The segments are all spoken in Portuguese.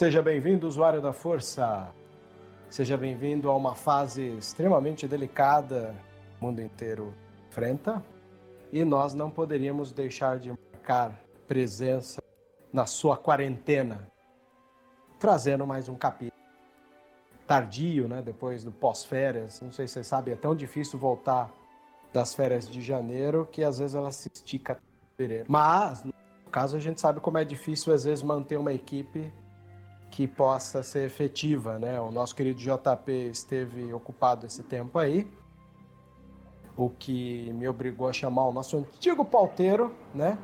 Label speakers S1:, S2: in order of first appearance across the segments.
S1: Seja bem-vindo, usuário da Força. Seja bem-vindo a uma fase extremamente delicada que o mundo inteiro enfrenta. E nós não poderíamos deixar de marcar presença na sua quarentena, trazendo mais um capítulo. Tardio, né? Depois do pós-férias. Não sei se você sabe, é tão difícil voltar das férias de janeiro que às vezes ela se estica até fevereiro. Mas, no caso, a gente sabe como é difícil às vezes manter uma equipe que possa ser efetiva, né? O nosso querido JP esteve ocupado esse tempo aí, o que me obrigou a chamar o nosso antigo pauteiro, né?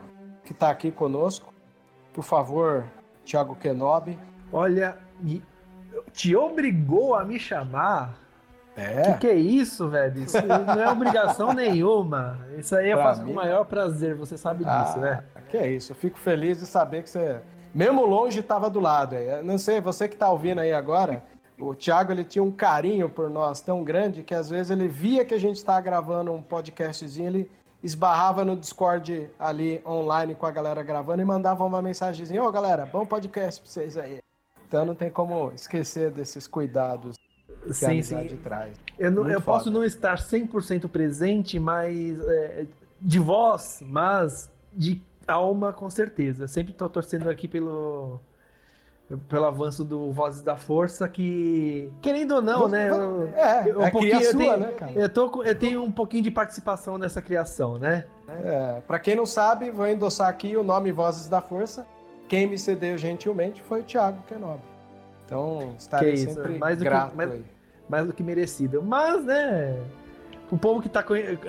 S1: Que está aqui conosco. Por favor, Thiago Kenobi.
S2: Olha, te obrigou a me chamar?
S1: É.
S2: Que que é isso, velho? Isso não é obrigação nenhuma. Isso aí eu faço mim... com o maior prazer, você sabe disso, ah, né?
S1: Que é isso. Eu fico feliz de saber que você mesmo longe estava do lado. Não sei, você que está ouvindo aí agora, o Thiago ele tinha um carinho por nós tão grande que às vezes ele via que a gente estava gravando um podcastzinho, ele esbarrava no Discord ali online com a galera gravando e mandava uma mensagenzinha: Ô oh, galera, bom podcast para vocês aí. Então não tem como esquecer desses cuidados que sim, a amizade sim. traz.
S2: Eu, não, eu posso não estar 100% presente, mas é, de voz, mas de alma, com certeza. Sempre estou torcendo aqui pelo pelo avanço do Vozes da Força, que, querendo ou não, né?
S1: Eu, é, eu, um é pouquinho
S2: sua,
S1: tenho, né, cara?
S2: Eu, tô, eu tenho um pouquinho de participação nessa criação, né?
S1: É, para quem não sabe, vou endossar aqui o nome Vozes da Força. Quem me cedeu gentilmente foi o Thiago Kenobi. Então, estarei sempre mais grato
S2: que, mais, mais do que merecido. Mas, né? O povo que está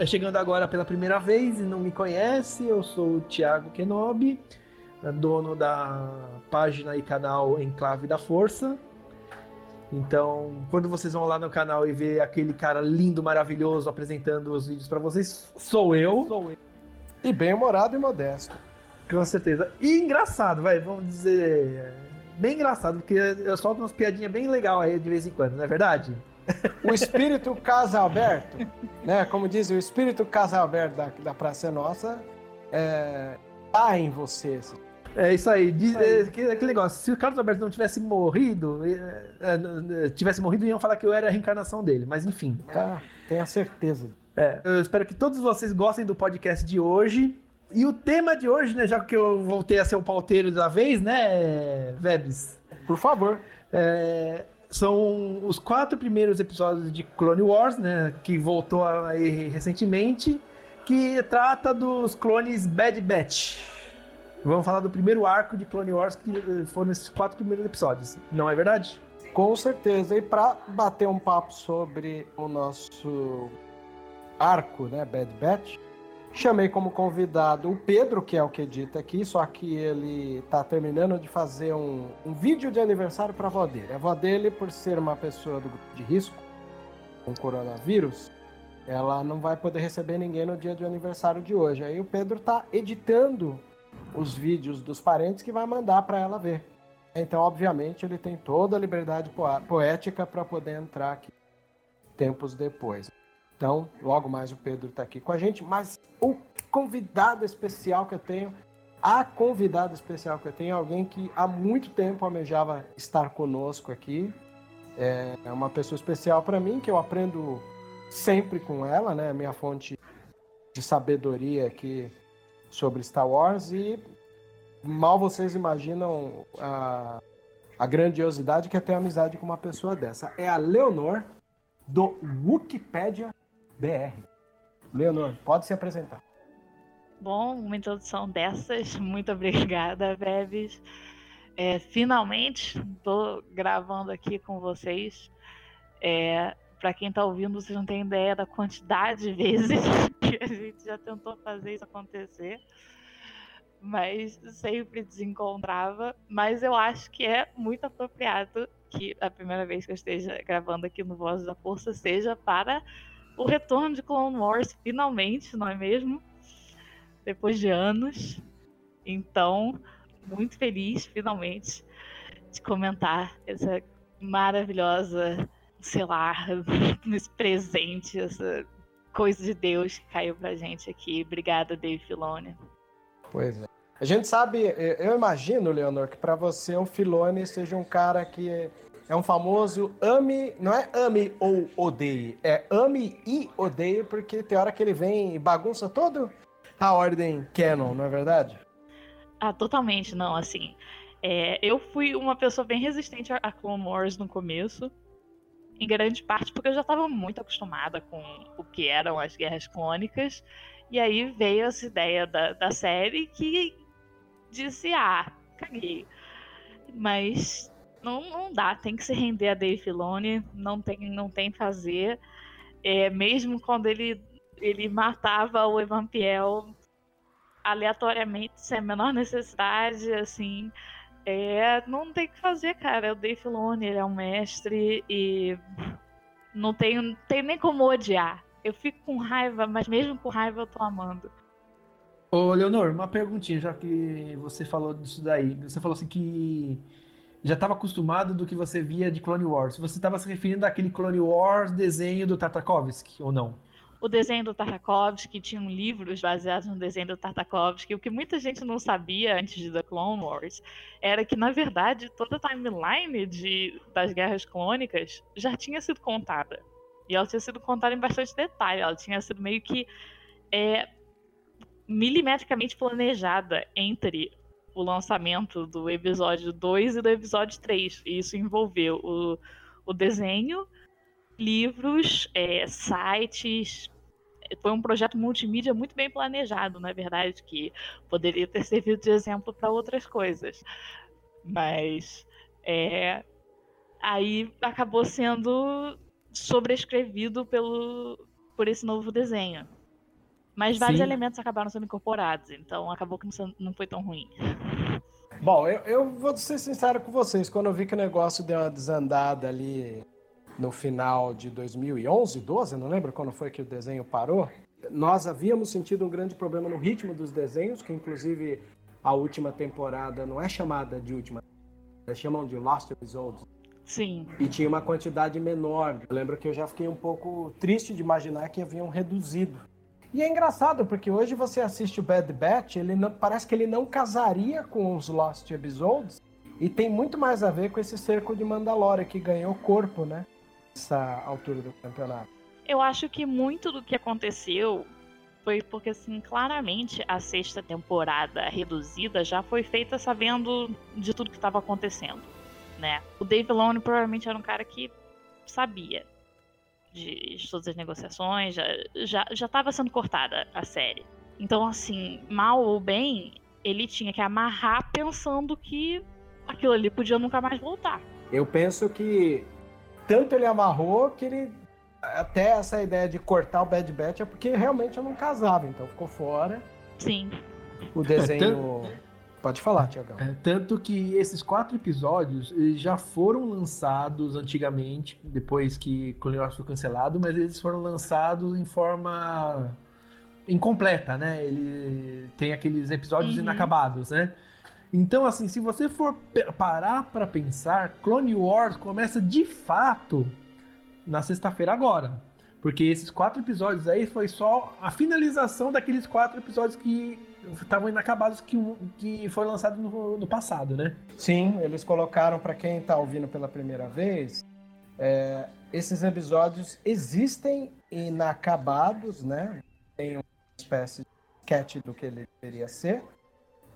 S2: chegando agora pela primeira vez e não me conhece, eu sou o Thiago Kenobi, dono da página e canal Enclave da Força. Então, quando vocês vão lá no canal e ver aquele cara lindo, maravilhoso apresentando os vídeos para vocês, sou eu. Sou eu.
S1: E bem humorado e modesto.
S2: Com certeza. E engraçado, vai, vamos dizer. Bem engraçado, porque eu solto umas piadinhas bem legal aí de vez em quando, não é verdade?
S1: O espírito casa aberto, né? Como diz o espírito casa aberto da, da Praça Nossa, é, tá em você. Assim.
S2: É isso aí. Diz, é, aquele, aquele negócio. Se o Carlos Alberto não tivesse morrido, é, é, tivesse morrido, iam falar que eu era a reencarnação dele. Mas enfim.
S1: Ah, tenha certeza.
S2: É, eu espero que todos vocês gostem do podcast de hoje. E o tema de hoje, né? Já que eu voltei a ser o pauteiro da vez, né, Vebs?
S1: Por favor.
S2: É, são os quatro primeiros episódios de Clone Wars, né, que voltou aí recentemente, que trata dos clones Bad Batch. Vamos falar do primeiro arco de Clone Wars, que eh, foram esses quatro primeiros episódios. Não é verdade?
S1: Com certeza. E para bater um papo sobre o nosso arco, né, Bad Batch, Chamei como convidado o Pedro, que é o que edita aqui, só que ele está terminando de fazer um, um vídeo de aniversário para a avó dele. A avó dele, por ser uma pessoa do grupo de risco com coronavírus, ela não vai poder receber ninguém no dia de aniversário de hoje. Aí o Pedro está editando os vídeos dos parentes que vai mandar para ela ver. Então, obviamente, ele tem toda a liberdade poética para poder entrar aqui tempos depois. Então, logo mais o Pedro está aqui com a gente, mas o convidado especial que eu tenho, a convidada especial que eu tenho é alguém que há muito tempo almejava estar conosco aqui. É uma pessoa especial para mim, que eu aprendo sempre com ela, né? Minha fonte de sabedoria aqui sobre Star Wars e mal vocês imaginam a, a grandiosidade que é ter amizade com uma pessoa dessa. É a Leonor do Wikipedia BR. Leonor, pode se apresentar.
S3: Bom, uma introdução dessas. Muito obrigada, Bebes. É, finalmente, estou gravando aqui com vocês. É, para quem está ouvindo, vocês não têm ideia da quantidade de vezes que a gente já tentou fazer isso acontecer, mas sempre desencontrava. Mas eu acho que é muito apropriado que a primeira vez que eu esteja gravando aqui no Voz da Força seja para o retorno de Clone Wars, finalmente, não é mesmo? Depois de anos. Então, muito feliz, finalmente, de comentar essa maravilhosa, sei lá, esse presente, essa coisa de Deus que caiu pra gente aqui. Obrigada, Dave Filoni.
S1: Pois é. A gente sabe, eu imagino, Leonor, que para você o Filone seja um cara que é um famoso ame, não é ame ou odeie, é ame e odeie, porque tem hora que ele vem e bagunça todo a ordem canon, não é verdade?
S3: Ah, totalmente, não, assim. É, eu fui uma pessoa bem resistente a Clone Wars no começo, em grande parte porque eu já estava muito acostumada com o que eram as guerras clônicas, e aí veio essa ideia da, da série que disse, ah, caguei. Mas não, não dá, tem que se render a Dave Filoni, não tem, não tem fazer. É, mesmo quando ele, ele matava o Evan Piel aleatoriamente, sem a menor necessidade, assim. É, não tem que fazer, cara. O Dave Filoni, ele é um mestre e não tem, tem nem como odiar. Eu fico com raiva, mas mesmo com raiva eu tô amando.
S2: Ô, Leonor, uma perguntinha, já que você falou disso daí. Você falou assim que já estava acostumado do que você via de Clone Wars. Você estava se referindo àquele Clone Wars desenho do Tartakovsky, ou não?
S3: o desenho do Tartakovsky, tinham livros baseados no desenho do Tartakovsky. O que muita gente não sabia antes de The Clone Wars era que, na verdade, toda a timeline de, das guerras clônicas já tinha sido contada. E ela tinha sido contada em bastante detalhe. Ela tinha sido meio que é, milimetricamente planejada entre o lançamento do episódio 2 e do episódio 3. E isso envolveu o, o desenho livros, é, sites. Foi um projeto multimídia muito bem planejado, na verdade, que poderia ter servido de exemplo para outras coisas. Mas é, aí acabou sendo sobrescrevido pelo, por esse novo desenho. Mas vários Sim. elementos acabaram sendo incorporados, então acabou que não foi tão ruim.
S1: Bom, eu, eu vou ser sincero com vocês. Quando eu vi que o negócio deu uma desandada ali no final de 2011, 12, não lembro quando foi que o desenho parou. Nós havíamos sentido um grande problema no ritmo dos desenhos, que inclusive a última temporada não é chamada de última, eles chamam de Lost Episodes.
S3: Sim.
S1: E tinha uma quantidade menor. Eu lembro que eu já fiquei um pouco triste de imaginar que haviam reduzido. E é engraçado, porque hoje você assiste o Bad Batch, ele não, parece que ele não casaria com os Lost Episodes, e tem muito mais a ver com esse cerco de Mandalore que ganhou corpo, né? essa altura do campeonato?
S3: Eu acho que muito do que aconteceu foi porque, assim, claramente a sexta temporada reduzida já foi feita sabendo de tudo que estava acontecendo, né? O Dave Filoni provavelmente era um cara que sabia de, de todas as negociações, já já estava sendo cortada a série. Então, assim, mal ou bem, ele tinha que amarrar pensando que aquilo ali podia nunca mais voltar.
S1: Eu penso que tanto ele amarrou que ele. Até essa ideia de cortar o Bad Batch é porque realmente eu não casava, então ficou fora.
S3: Sim.
S1: O desenho. É, Pode falar, Tiagão.
S2: É, tanto que esses quatro episódios já foram lançados antigamente, depois que Clone Wars foi cancelado, mas eles foram lançados em forma incompleta, né? Ele tem aqueles episódios uhum. inacabados, né? Então, assim, se você for parar para pensar, Clone Wars começa de fato na sexta-feira agora. Porque esses quatro episódios aí foi só a finalização daqueles quatro episódios que estavam inacabados que, que foi lançado no, no passado, né?
S1: Sim, eles colocaram para quem está ouvindo pela primeira vez, é, esses episódios existem inacabados, né? Tem uma espécie de sketch do que ele deveria ser.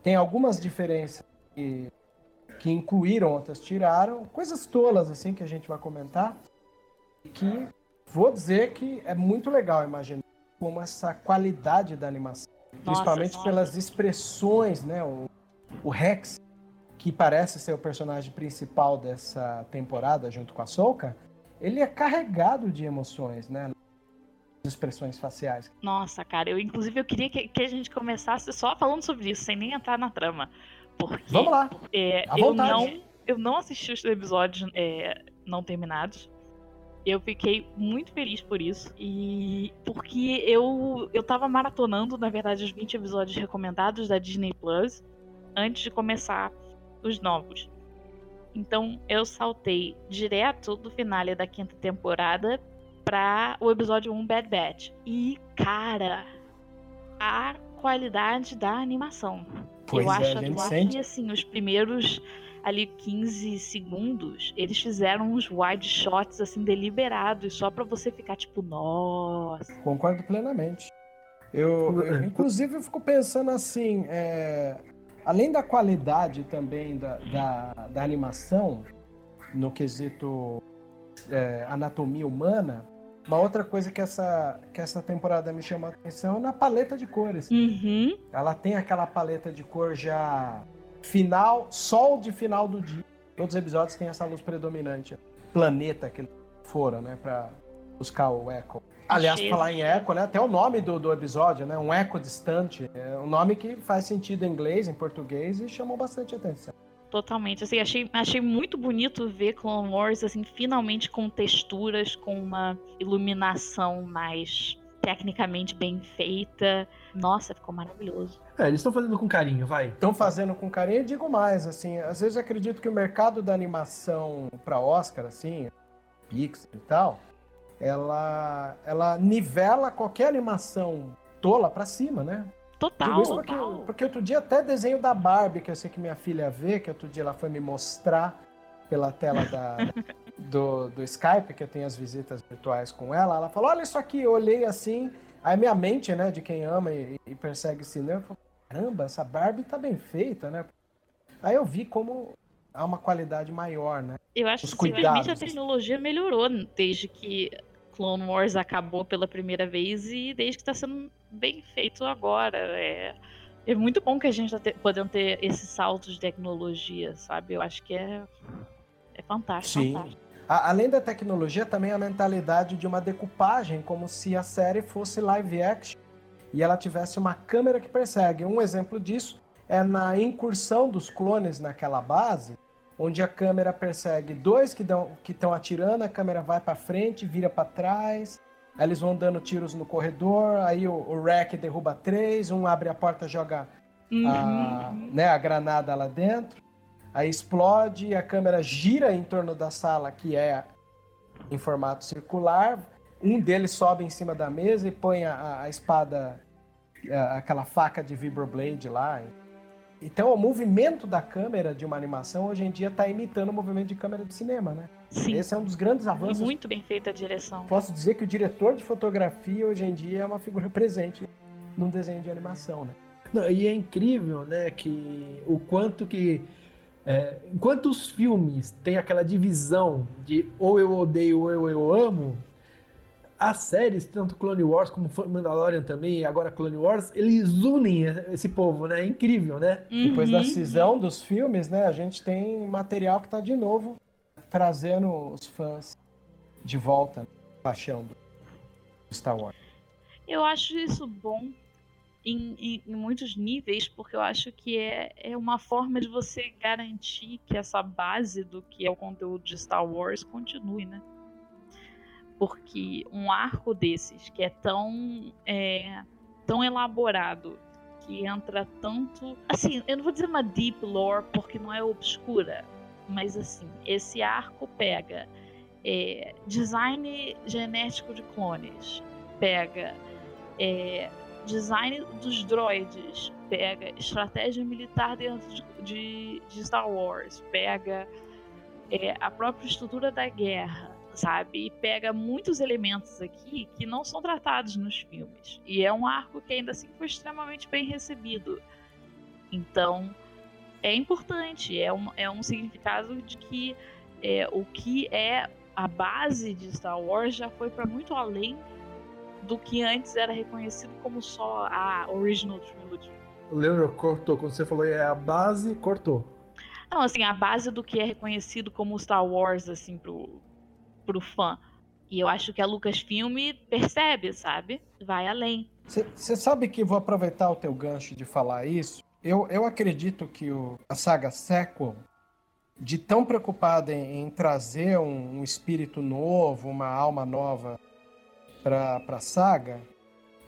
S1: Tem algumas diferenças que, que incluíram, outras tiraram. Coisas tolas, assim, que a gente vai comentar. Que vou dizer que é muito legal imaginar como essa qualidade da animação. Nossa, principalmente nossa. pelas expressões, né? O, o Rex, que parece ser o personagem principal dessa temporada, junto com a Soka, ele é carregado de emoções, né? expressões faciais.
S3: Nossa, cara, eu inclusive eu queria que, que, a gente começasse só falando sobre isso, sem nem entrar na trama. Porque,
S1: Vamos lá.
S3: É, eu, não, eu não assisti os episódios é, não terminados. Eu fiquei muito feliz por isso. E porque eu, eu tava maratonando, na verdade, os 20 episódios recomendados da Disney Plus antes de começar os novos. Então eu saltei direto do finale da quinta temporada para o episódio 1 Bad Batch. E, cara, a qualidade da animação.
S1: Pois
S3: eu
S1: é,
S3: acho,
S1: a gente sente.
S3: que assim, os primeiros ali 15 segundos, eles fizeram uns wide shots assim deliberados só para você ficar tipo, nossa.
S1: Concordo plenamente. Eu, eu inclusive, eu fico pensando assim, é, além da qualidade também da, da, da animação, no quesito é, anatomia humana, uma outra coisa que essa, que essa temporada me chamou a atenção é na paleta de cores.
S3: Uhum.
S1: Ela tem aquela paleta de cor já final, sol de final do dia. Todos os episódios têm essa luz predominante. Planeta que eles foram, né, pra buscar o eco. Aliás, falar em eco, né, até o nome do, do episódio, né, um eco distante. É um nome que faz sentido em inglês, em português e chamou bastante atenção.
S3: Totalmente. Assim, achei, achei muito bonito ver Clone Wars, assim, finalmente com texturas, com uma iluminação mais tecnicamente bem feita. Nossa, ficou maravilhoso.
S2: É, eles estão fazendo com carinho, vai.
S1: Estão fazendo com carinho e digo mais, assim, às vezes eu acredito que o mercado da animação para Oscar, assim, Pixar e tal, ela, ela nivela qualquer animação tola para cima, né?
S3: Total.
S1: Isso porque,
S3: total.
S1: porque outro dia até desenho da Barbie, que eu sei que minha filha vê, que outro dia ela foi me mostrar pela tela da, do, do Skype, que eu tenho as visitas virtuais com ela, ela falou, olha isso aqui, eu olhei assim, aí minha mente, né, de quem ama e, e persegue cinema, falou, caramba, essa Barbie tá bem feita, né? Aí eu vi como há uma qualidade maior, né?
S3: Eu acho
S1: os
S3: que simplesmente a
S1: cuidados.
S3: tecnologia melhorou desde que Clone Wars acabou pela primeira vez e desde que está sendo bem feito agora. É, é muito bom que a gente está podendo ter esse salto de tecnologia, sabe? Eu acho que é, é fantástico.
S1: Sim.
S3: fantástico.
S1: A- além da tecnologia, também a mentalidade de uma decupagem, como se a série fosse live action e ela tivesse uma câmera que persegue. Um exemplo disso é na incursão dos clones naquela base, onde a câmera persegue dois que estão atirando, a câmera vai para frente, vira para trás, aí eles vão dando tiros no corredor, aí o, o Rek derruba três, um abre a porta, joga a,
S3: Uhum.
S1: né, a granada lá dentro, aí explode, a câmera gira em torno da sala, que é em formato circular, um deles sobe em cima da mesa e põe a, a espada, a- aquela faca de vibroblade lá. Então, o movimento da câmera de uma animação hoje em dia está imitando o movimento de câmera de cinema, né?
S3: Sim.
S1: Esse é um dos grandes
S3: E
S1: avanços.
S3: muito bem feita a direção.
S1: Posso dizer que o diretor de fotografia hoje em dia é uma figura presente num desenho de animação, né?
S2: Não, e é incrível, né, que o quanto que é, enquanto os filmes têm aquela divisão de ou eu odeio ou eu, eu amo, as séries, tanto Clone Wars como Mandalorian também, e agora Clone Wars, eles unem esse povo, né? É incrível, né?
S1: Depois da
S3: Uhum.
S1: cisão dos filmes, né, a gente tem material que está de novo trazendo os fãs de volta, né? paixão do Star Wars.
S3: Eu acho isso bom em, em- em muitos níveis, porque eu acho que é, é uma forma de você garantir que essa base do que é o conteúdo de Star Wars continue, né? Porque um arco desses, que é tão, é, tão elaborado, que entra tanto. Assim, eu não vou dizer uma deep lore, porque não é obscura, mas assim, esse arco pega é, design genético de clones, pega é, design dos droids, pega estratégia militar dentro de, de- de Star Wars, pega é, a própria estrutura da guerra, sabe? E pega muitos elementos aqui que não são tratados nos filmes. E é um arco que ainda assim foi extremamente bem recebido. Então, é importante, é um, é um significado de que é, o que é a base de Star Wars já foi para muito além do que antes era reconhecido como só a original trilogy.
S2: O Leandro cortou, quando você falou é a base, cortou.
S3: Não, assim, a base do que é reconhecido como Star Wars, assim, pro, pro fã. E eu acho que a Lucasfilm percebe, sabe? Vai além.
S1: Você sabe que vou aproveitar o teu gancho de falar isso. Eu, eu acredito que o, a saga sequel, de tão preocupada em, em trazer um, um, espírito novo, uma alma nova para a saga,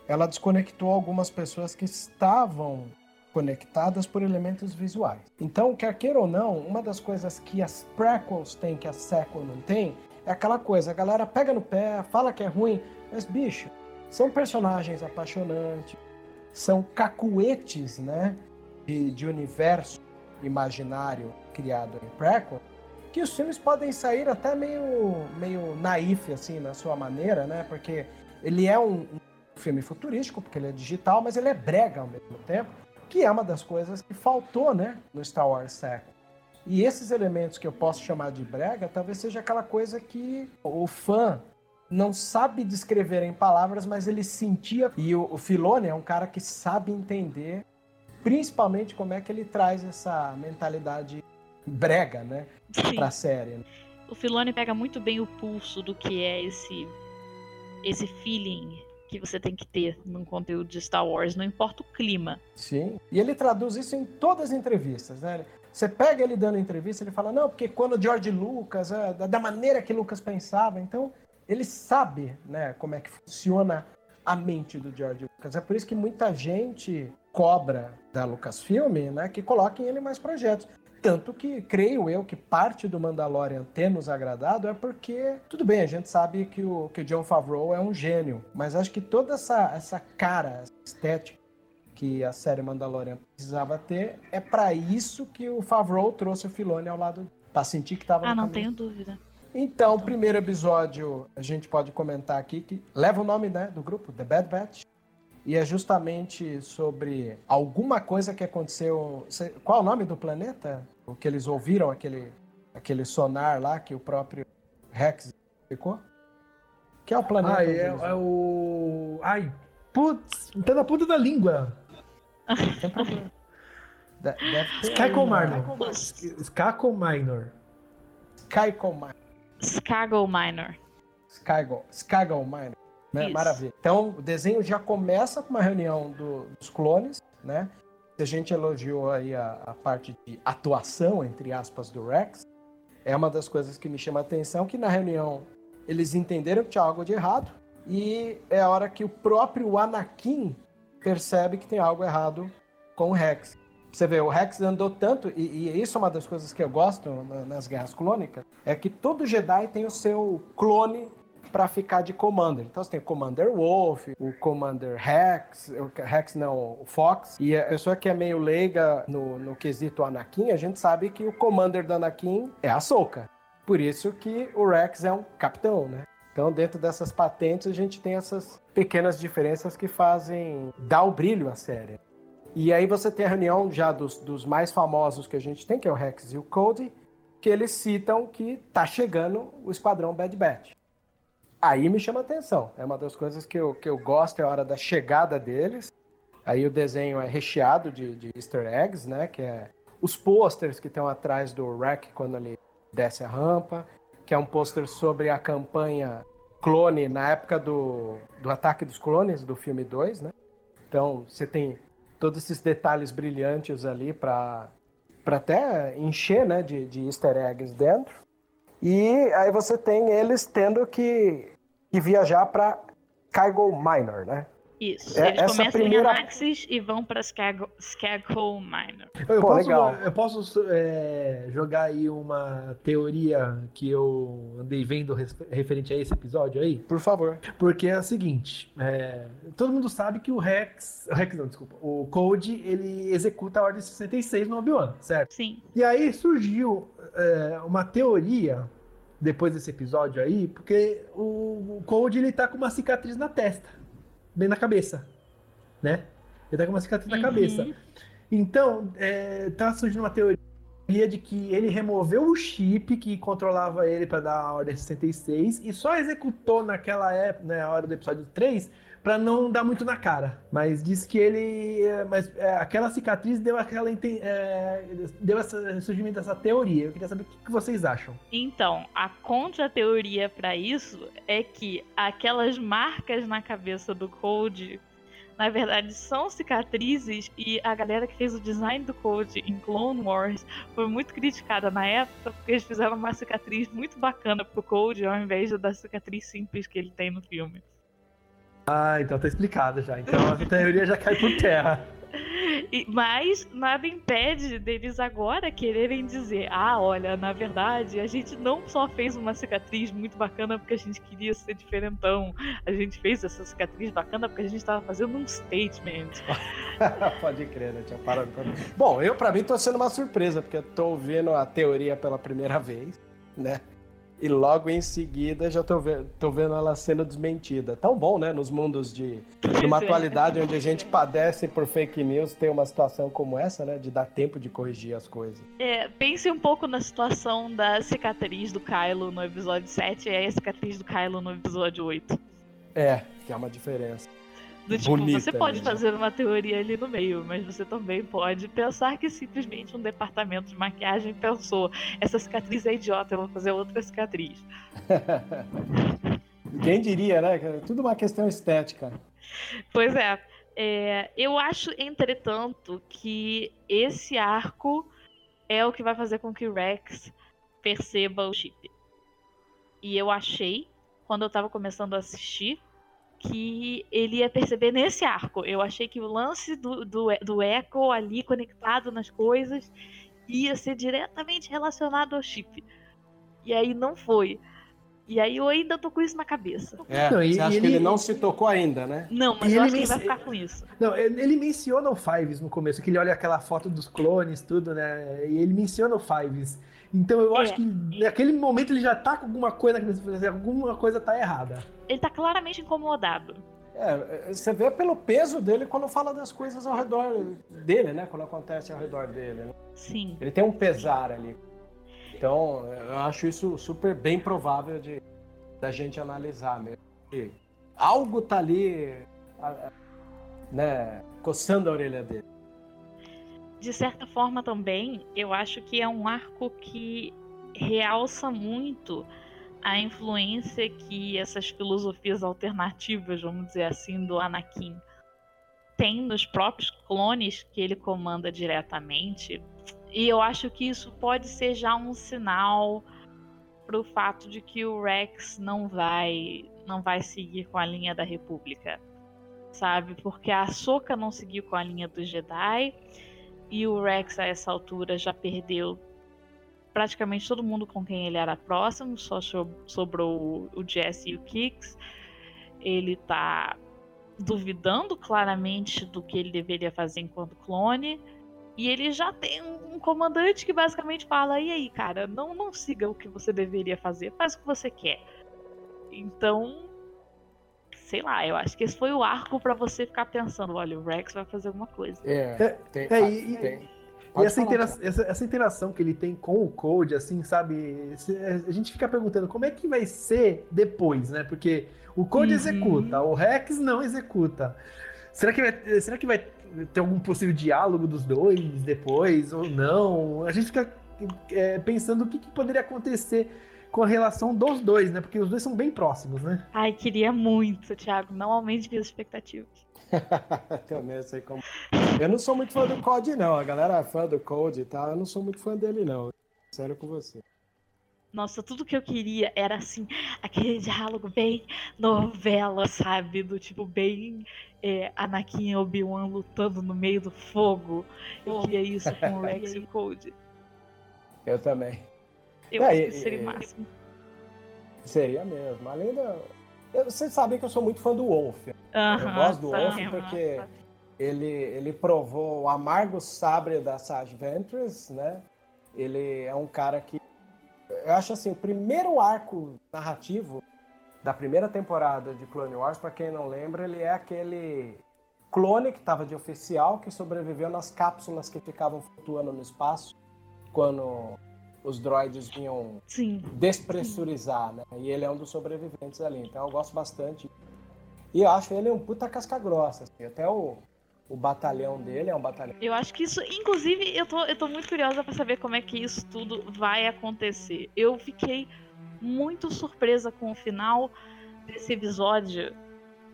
S1: ela desconectou algumas pessoas que estavam conectadas por elementos visuais. Então, quer queira ou não, uma das coisas que as prequels têm que a sequel não tem é aquela coisa, a galera pega no pé, fala que é ruim, mas bicho, são personagens apaixonantes, são cacuetes, né, de, de universo imaginário criado em prequel, que os filmes podem sair até meio, meio naif, assim, na sua maneira, né, porque ele é um, um filme futurístico, porque ele é digital, mas ele é brega ao mesmo tempo, que é uma das coisas que faltou, né, no Star Wars século. E esses elementos que eu posso chamar de brega, talvez seja aquela coisa que o fã não sabe descrever em palavras, mas ele sentia. E o, o Filone é um cara que sabe entender, principalmente como é que ele traz essa mentalidade brega, né, para a série. Né?
S3: O Filone pega muito bem o pulso do que é esse esse feeling que você tem que ter num conteúdo de Star Wars, não importa o clima.
S1: Sim, e ele traduz isso em todas as entrevistas, né? Você pega ele dando entrevista, ele fala, não, porque quando George Lucas, é, da maneira que Lucas pensava, então ele sabe, né, como é que funciona a mente do George Lucas. É por isso que muita gente cobra da Lucasfilm, né, que coloquem ele mais projetos. Tanto que, creio eu, que parte do Mandalorian ter nos agradado é porque, tudo bem, a gente sabe que o, que o John Favreau é um gênio, mas acho que toda essa, essa cara, essa estética que a série Mandalorian precisava ter, é para isso que o Favreau trouxe o Filoni ao lado, para sentir que estava
S3: Ah, não tenho dúvida.
S1: Então, o primeiro episódio a gente pode comentar aqui que leva o nome né, do grupo, The Bad Batch. E é justamente sobre alguma coisa que aconteceu. Qual é o nome do planeta? O que eles ouviram, aquele, aquele sonar lá que o próprio Rex explicou? Que é o planeta?
S2: Ah, é, é o. Ai, putz, tá na ponta da língua.
S1: Tem problema.
S2: Skyco Minor. Skyco Minor.
S1: Skyco Minor.
S3: Skago Minor.
S1: Skygo, Skygo Minor. Né? Maravilha. Então, o desenho já começa com uma reunião do, dos clones, né? A gente elogiou aí a, a, parte de atuação, entre aspas, do Rex. É uma das coisas que me chama a atenção, que na reunião eles entenderam que tinha algo de errado e é a hora que o próprio Anakin percebe que tem algo errado com o Rex. Você vê, o Rex andou tanto, e, e, isso é uma das coisas que eu gosto nas guerras clônicas, é que todo Jedi tem o seu clone para ficar de Commander. Então você tem o Commander Wolf, o Commander Rex, o Rex não, o Fox. E a pessoa que é meio leiga no, no quesito Anakin, a gente sabe que o Commander do Anakin é a Soka. Por isso que o Rex é um capitão, né? Então, dentro dessas patentes, a gente tem essas pequenas diferenças que fazem dar o brilho à série. E aí você tem a reunião já dos, dos mais famosos que a gente tem, que é o Rex e o Cody, que eles citam que tá chegando o Esquadrão Bad Batch aí me chama atenção. É uma das coisas que eu, que eu gosto, é a hora da chegada deles. Aí o desenho é recheado de, de easter eggs, né? Que é os posters que estão atrás do Rack quando ele desce a rampa, que é um pôster sobre a campanha clone na época do, do Ataque dos Clones, do filme 2, né? Então, você tem todos esses detalhes brilhantes ali para até encher né, de, de easter eggs dentro. E aí você tem eles tendo que e viajar para Skygo Minor, né?
S3: Isso. É, Eles começam primeira... em Anaxis e vão para Skagho Minor.
S2: Eu, Pô, posso, legal. eu posso é, jogar aí uma teoria que eu andei vendo referente a esse episódio aí?
S1: Por favor.
S2: Porque é o seguinte: é, todo mundo sabe que o Rex. O Rex não, desculpa. O Code ele executa a Ordem 66 no Obi-Wan, certo?
S3: Sim.
S2: E aí surgiu é, uma teoria depois desse episódio aí, porque o, o Cold ele tá com uma cicatriz na testa, bem na cabeça, né? Ele tá com uma cicatriz uhum. na cabeça. Então, é, tá surgindo uma teoria de que ele removeu o chip que controlava ele para dar a ordem 66 e só executou naquela época, na né, hora do episódio 3, para não dar muito na cara. Mas diz que ele. é, Mas é, aquela cicatriz deu aquela. é, deu esse surgimento dessa teoria. Eu queria saber o que, vocês acham.
S3: Então, a contra-teoria pra isso é que aquelas marcas na cabeça do Cold, na verdade, são cicatrizes e a galera que fez o design do Cold em Clone Wars foi muito criticada na época porque eles fizeram uma cicatriz muito bacana pro Cold ao invés da cicatriz simples que ele tem no filme.
S2: Ah, então tá explicado já. Então a teoria já cai por terra.
S3: E- mas nada impede deles agora quererem dizer: ah, olha, na verdade, a gente não só fez uma cicatriz muito bacana porque a gente queria ser diferentão, a gente fez essa cicatriz bacana porque a gente tava fazendo um statement.
S1: Pode crer, né? Tinha parado pra... Bom, eu pra mim tô sendo uma surpresa, porque eu tô ouvindo a teoria pela primeira vez, né? E logo em seguida já tô vendo, tô vendo ela sendo desmentida. Tão bom, né? Nos mundos de numa
S3: é.
S1: atualidade onde a gente padece por fake news, ter uma situação como essa, né? De dar tempo de corrigir as coisas.
S3: É, pense um pouco na situação da cicatriz do Kylo no episódio 7 e a cicatriz do Kylo no episódio 8.
S1: É, que é uma diferença.
S3: Do tipo,
S1: Bonita,
S3: você pode
S1: né?
S3: fazer uma teoria ali no meio, mas você também pode pensar que simplesmente um departamento de maquiagem pensou: essa cicatriz é idiota, eu vou fazer outra cicatriz.
S1: Quem diria, né? é Tudo uma questão estética.
S3: Pois é, é, eu acho, entretanto, que esse arco é o que vai fazer com que o Rex perceba o chip. E eu achei, quando eu tava começando a assistir, que ele ia perceber nesse arco. Eu achei que o lance do, do, do Echo ali conectado nas coisas ia ser diretamente relacionado ao chip. E aí não foi. E aí eu ainda tô com isso na cabeça.
S1: É,
S2: Não, e-
S1: você acha
S2: e
S1: que ele
S2: ele-
S1: não se tocou ainda, né?
S3: Não, mas
S2: E
S3: eu
S2: ele
S3: acho que ele vai ficar com isso.
S2: Não, ele ele menciona o Fives no começo, que ele olha aquela foto dos clones, tudo, né? E ele menciona o Fives. Então eu acho
S3: É.
S2: que naquele momento ele já tá com alguma coisa na cabeça, assim, alguma coisa tá errada.
S3: Ele tá claramente incomodado.
S1: É, você vê pelo peso dele quando fala das coisas ao redor dele, né? Quando acontece ao redor dele. né?
S3: Sim.
S1: Ele tem um pesar ali. Então, eu acho isso super bem provável de da gente analisar mesmo. E algo tá ali, né, coçando a orelha dele.
S3: De certa forma também, eu acho que é um arco que realça muito a influência que essas filosofias alternativas, vamos dizer assim, do Anakin tem nos próprios clones que ele comanda diretamente. E eu acho que isso pode ser já um sinal para o fato de que o Rex não vai não vai seguir com a linha da República, sabe? Porque a Ahsoka não seguiu com a linha dos Jedi e o Rex a essa altura já perdeu praticamente todo mundo com quem ele era próximo, só so- sobrou o, Jesse e o Kix. Ele tá duvidando claramente do que ele deveria fazer enquanto clone. E ele já tem um, um comandante que basicamente fala: e aí, cara, não, não siga o que você deveria fazer, faz o que você quer. Então, sei lá, eu acho que esse foi o arco pra você ficar pensando: olha, o Rex vai fazer alguma coisa.
S1: É, tem,
S2: é, e-
S1: tem.
S2: E essa,
S1: falar,
S2: intera- essa, essa interação que ele tem com o Code, assim, sabe? se- A gente fica perguntando como é que vai ser depois, né? Porque o Code
S3: Uhum.
S2: executa, o Rex não executa. Será que, vai, será que vai ter algum possível diálogo dos dois depois ou não? A gente fica é, pensando o que, que poderia acontecer com a relação dos dois, né? Porque os dois são bem próximos, né?
S3: Ai, queria muito, Thiago. Não aumente minhas expectativas.
S1: Também sei como. Eu não sou muito fã do Code, não. A galera é fã do Code e tal. Eu não sou muito fã dele, não. Sério com você.
S3: Nossa, tudo que eu queria era assim, aquele diálogo bem novela, sabe? Do tipo, bem é, Anakin e Obi-Wan lutando no meio do fogo. Eu queria isso com o Rex e o Code.
S1: Eu também.
S3: Eu
S1: É,
S3: acho que seria o máximo.
S1: Seria mesmo. Além da. eu- Vocês sabem que eu sou muito fã do Wolf. Eu
S3: Aham,
S1: gosto do Wolf
S3: sabe?
S1: porque ele, ele provou o amargo sabre da Sage Ventress, né? Ele é um cara que. Eu acho assim, o primeiro arco narrativo da primeira temporada de Clone Wars, para quem não lembra, ele é aquele clone que estava de oficial que sobreviveu nas cápsulas que ficavam flutuando no espaço quando os droids vinham
S3: Sim.
S1: despressurizar, né? E ele é um dos sobreviventes ali. Então eu gosto bastante. E eu acho ele um puta casca grossa. Assim. Até o, o batalhão dele é um batalhão.
S3: Eu acho que isso, inclusive, eu tô, eu tô muito curiosa para saber como é que isso tudo vai acontecer. Eu fiquei muito surpresa com o final desse episódio,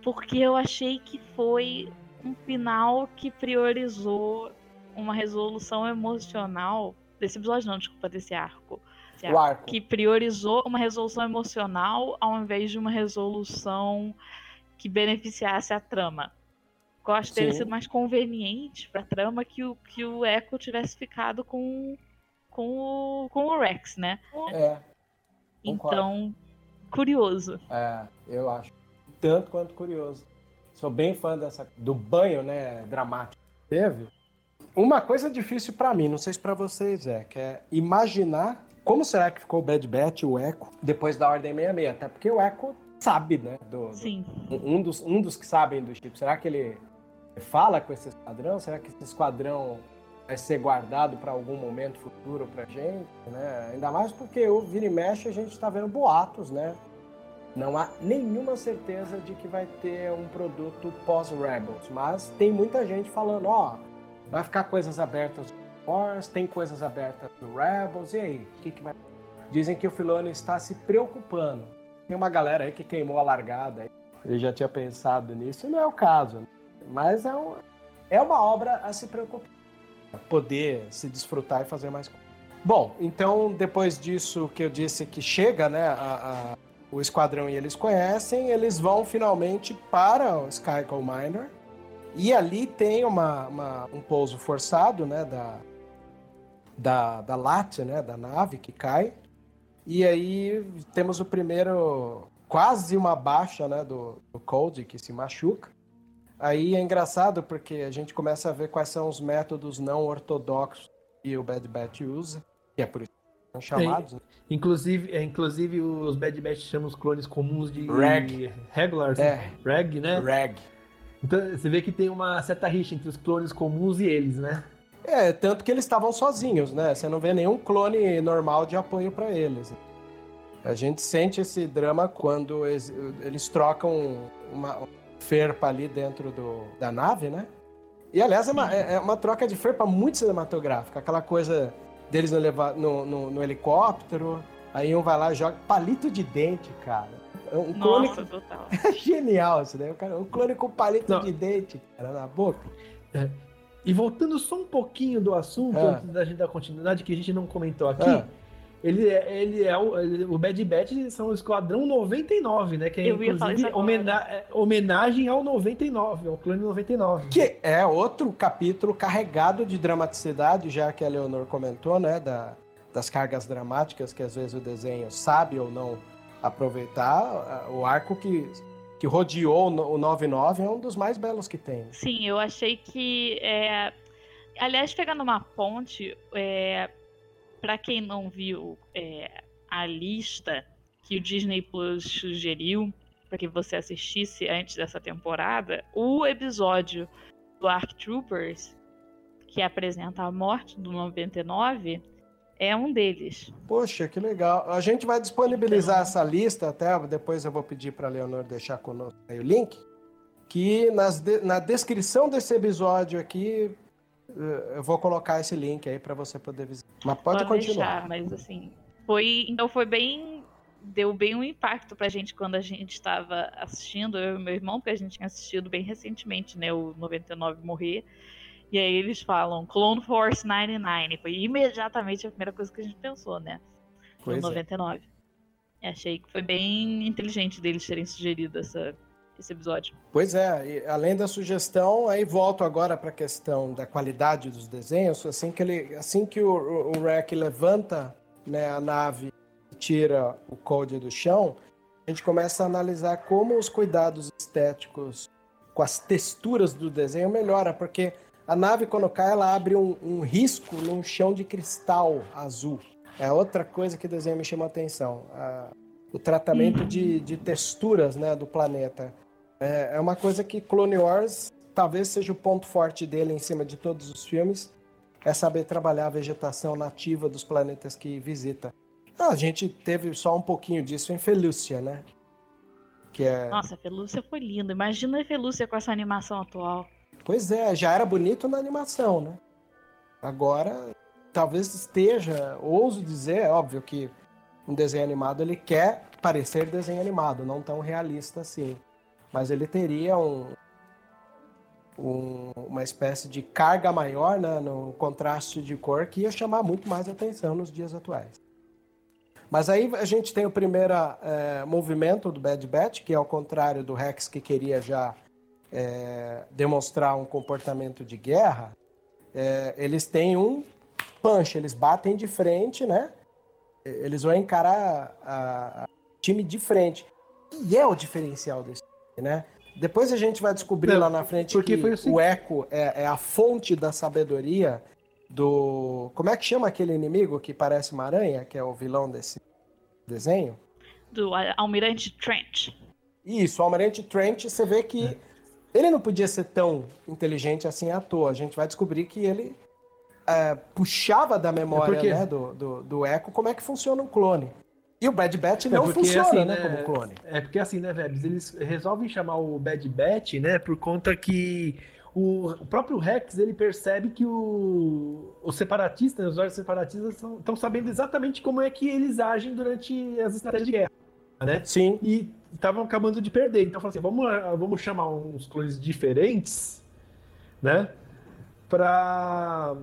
S3: porque eu achei que foi um final que priorizou uma resolução emocional desse episódio, não, desculpa, desse arco.
S1: O arco.
S3: Que priorizou uma resolução emocional ao invés de uma resolução que beneficiasse a trama. Eu acho que teria sido mais conveniente pra trama que o, que o Echo tivesse ficado com, com, o, com o Rex, né?
S1: É.
S3: Então, curioso.
S1: É, eu acho. Tanto quanto curioso. Sou bem fã dessa do banho, né, dramático. Teve. Uma coisa difícil para mim, não sei se para vocês é, que é imaginar como será que ficou o Bad Batch, o Echo, depois da Ordem 66? Até porque o Echo sabe, né? Do,
S3: Sim.
S1: Do, um, dos, um dos que sabem do chip. Será que ele fala com esse esquadrão? Será que esse esquadrão vai ser guardado para algum momento futuro pra gente? Né? Ainda mais porque o vira e mexe a gente está vendo boatos, né? Não há nenhuma certeza de que vai ter um produto pós-Rebels, mas tem muita gente falando, ó, vai ficar coisas abertas Wars, tem coisas abertas no Rebels, e aí? O que, que vai. Dizem que o Filoni está se preocupando. Tem uma galera aí que queimou a largada. Ele já tinha pensado nisso, não é o caso. Né? Mas é, um, é uma obra a se preocupar. Poder se desfrutar e fazer mais coisas. Bom, então depois disso que eu disse que chega, né, a, a, o esquadrão e eles conhecem, eles vão finalmente para o Skycall Miner. E ali tem uma, uma, um pouso forçado, né, da, da, da Látia, né, da nave que cai. E aí temos o primeiro, quase uma baixa né, do, do Cold, que se machuca. Aí é engraçado porque a gente começa a ver quais são os métodos não ortodoxos que o Bad Batch usa, que é por isso que são chamados. Né?
S2: Inclusive, é, inclusive os Bad Batch chamam os clones comuns de
S1: Reg.
S2: regulars,
S1: é.
S2: Reg, né?
S1: Reg.
S2: Então você vê que tem uma certa rixa entre os clones comuns e eles, né?
S1: É, tanto que eles estavam sozinhos, né? Você não vê nenhum clone normal de apoio para eles. A gente sente esse drama quando eles, trocam uma ferpa ali dentro do, da nave, né? E aliás, é uma, é, é uma, troca de ferpa muito cinematográfica. Aquela coisa deles no, no, no, no helicóptero, aí um vai lá e joga palito de dente, cara.
S3: É um clone. Nossa, total.
S1: É genial isso daí. Um clone com palito não. de dente, cara, na boca.
S2: É. E voltando só um pouquinho do assunto, ah. antes da gente dar continuidade, que a gente não comentou aqui, ah. ele, é, ele é o, ele, o Bad Batch são o Esquadrão 99, né? Que é
S3: Eu inclusive
S2: homena é, homenagem ao 99, ao clone 99.
S1: Que é outro capítulo carregado de dramaticidade, já que a Leonor comentou, né? Da, das cargas dramáticas que às vezes o desenho sabe ou não aproveitar. O arco que que rodeou o 99 é um dos mais belos que tem.
S3: Sim, eu achei que. É... Aliás, pegando uma ponte, é... para quem não viu é... a lista que o Disney Plus sugeriu para que você assistisse antes dessa temporada, o episódio do Ark Troopers, que apresenta a morte do 99, é um deles.
S1: Poxa, que legal. A gente vai disponibilizar essa lista até, depois eu vou pedir para a Leonor deixar conosco aí o link, que nas de, na descrição desse episódio aqui eh, eu vou colocar esse link aí para você poder visitar. Mas pode, pode continuar.
S3: Deixar, mas assim, foi, então foi bem deu bem um impacto pra gente quando a gente estava assistindo, eu e meu irmão, porque a gente tinha assistido bem recentemente, né, o 99 morrer. E aí eles falam Clone Force 99. Foi imediatamente a primeira coisa que a gente pensou, né? No pois 99. É. Achei que foi bem inteligente deles terem sugerido essa, esse episódio.
S1: Pois é, e além da sugestão, aí volto agora para a questão da qualidade dos desenhos. Assim que, ele, assim que o, o levanta né, a nave e tira o code do chão, a gente começa a analisar como os cuidados estéticos com as texturas do desenho melhora, porque a nave, quando cai, ela abre um, um risco num chão de cristal azul. É outra coisa que o desenho me chama a atenção. o tratamento de, de, texturas né, do planeta. É, é, uma coisa que Clone Wars talvez seja o ponto forte dele em cima de todos os filmes. É saber trabalhar a vegetação nativa dos planetas que visita. Ah, a gente teve só um pouquinho disso em Felúcia, né? Que é...
S3: Nossa, a Felúcia foi linda. Imagina a Felúcia com essa animação atual.
S1: Pois é, já era bonito na animação, né? Agora, talvez esteja, ouso dizer, é óbvio que um desenho animado ele quer parecer desenho animado, não tão realista assim. Mas ele teria um, um, uma espécie de carga maior né, no contraste de cor que ia chamar muito mais atenção nos dias atuais. Mas aí a gente tem o primeiro é, movimento do Bad Batch, que é ao contrário do Rex que queria já é, demonstrar um comportamento de guerra. É, eles têm um punch, eles batem de frente, né? Eles vão encarar a, a time de frente. E é o diferencial desse time, né? Depois a gente vai descobrir Não, lá na frente que assim. o Echo é, é, a fonte da sabedoria do. Como é que chama aquele inimigo que parece uma aranha, que é o vilão desse desenho?
S3: Do Almirante Trent.
S1: Isso, o Almirante Trent, você vê que é. Ele não podia ser tão inteligente assim à toa. A gente vai descobrir que ele é, puxava da memória né, do, do, do Echo como é que funciona um clone. E o Bad Batch é não é funciona, assim, né, né, como clone.
S2: É porque assim, né, Vebs, eles resolvem chamar o Bad Batch, né, por conta que o, o próprio Rex, ele percebe que o, os separatistas, os olhos separatistas estão sabendo exatamente como é que eles agem durante as estratégias de guerra, né?
S1: Sim.
S2: E estavam acabando de perder. Então, assim, vamos, vamos chamar uns clones diferentes, né, para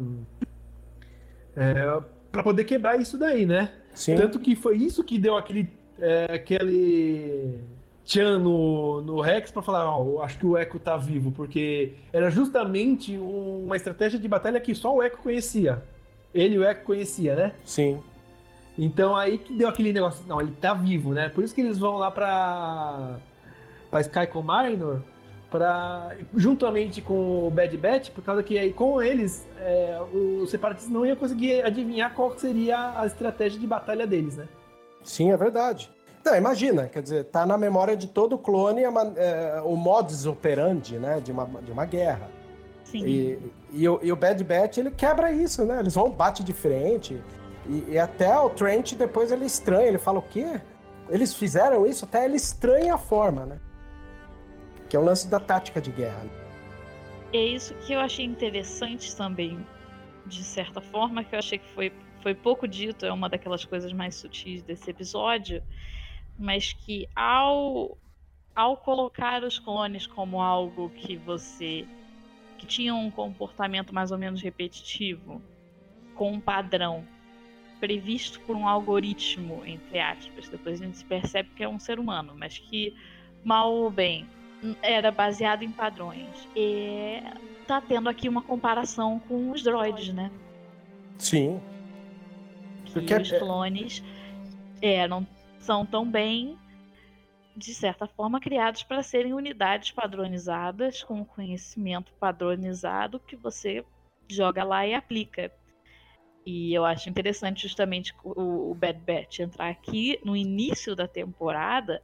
S2: é, para poder quebrar isso daí, né? Sim. Tanto que foi isso que deu aquele. É, aquele. Tchan no, no Rex para falar, ó, acho que o Echo tá vivo, porque era justamente uma estratégia de batalha que só o Echo conhecia. Ele e o Echo conhecia, né?
S1: Sim.
S2: Então aí que deu aquele negócio, não, ele tá vivo, né? Por isso que eles vão lá pra, pra Sky com Minor para juntamente com o Bad Batch, por causa que aí com eles é, os separatistas não iam conseguir adivinhar qual seria a estratégia de batalha deles, né?
S1: Sim, é verdade. Não, imagina, quer dizer, tá na memória de todo clone é, é, o modus operandi, né, de uma, de uma guerra.
S3: Sim.
S1: E, e, o, e o Bad Batch, ele quebra isso, né? Eles vão, bate de frente. E, e até o Trent, depois ele estranha, ele fala, o quê? Eles fizeram isso? Até ele estranha a forma, né? que é o lance da tática de guerra.
S3: É isso que eu achei interessante também, de certa forma, que eu achei que foi, foi pouco dito, é uma daquelas coisas mais sutis desse episódio, mas que ao, ao colocar os clones como algo que você. que tinha um comportamento mais ou menos repetitivo, com um padrão previsto por um algoritmo, entre aspas, depois a gente percebe que é um ser humano, mas que mal ou bem era baseado em padrões. E tá tendo aqui uma comparação com os droids, né?
S1: Sim.
S3: Que Porque os é- clones eram, são também, de certa forma, criados para serem unidades padronizadas, com conhecimento padronizado que você joga lá e aplica. E eu acho interessante justamente o, o Bad Batch entrar aqui no início da temporada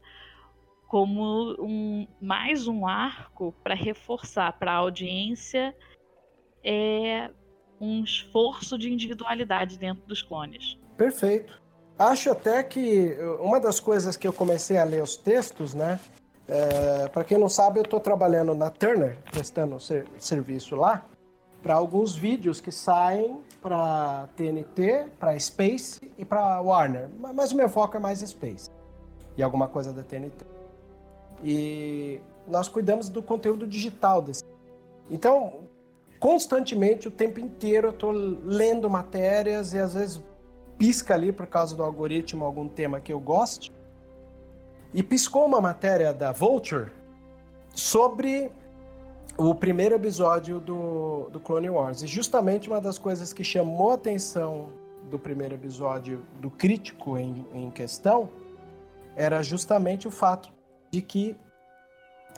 S3: como um, mais um arco para reforçar para a audiência é, um esforço de individualidade dentro dos clones.
S1: Perfeito. Acho até que uma das coisas que eu comecei a ler os textos, né? É, para quem não sabe, eu estou trabalhando na Turner, prestando ser, serviço lá, para alguns vídeos que saem para TNT, para Space e para Warner. Mas o meu foco é mais Space e alguma coisa da TNT. E nós cuidamos do conteúdo digital desse. Então, constantemente, o tempo inteiro, eu estou lendo matérias e às vezes pisca ali por causa do algoritmo algum tema que eu goste. E piscou uma matéria da Vulture sobre o primeiro episódio do, do Clone Wars. E justamente uma das coisas que chamou a atenção do primeiro episódio do crítico em, em questão era justamente o fato de que,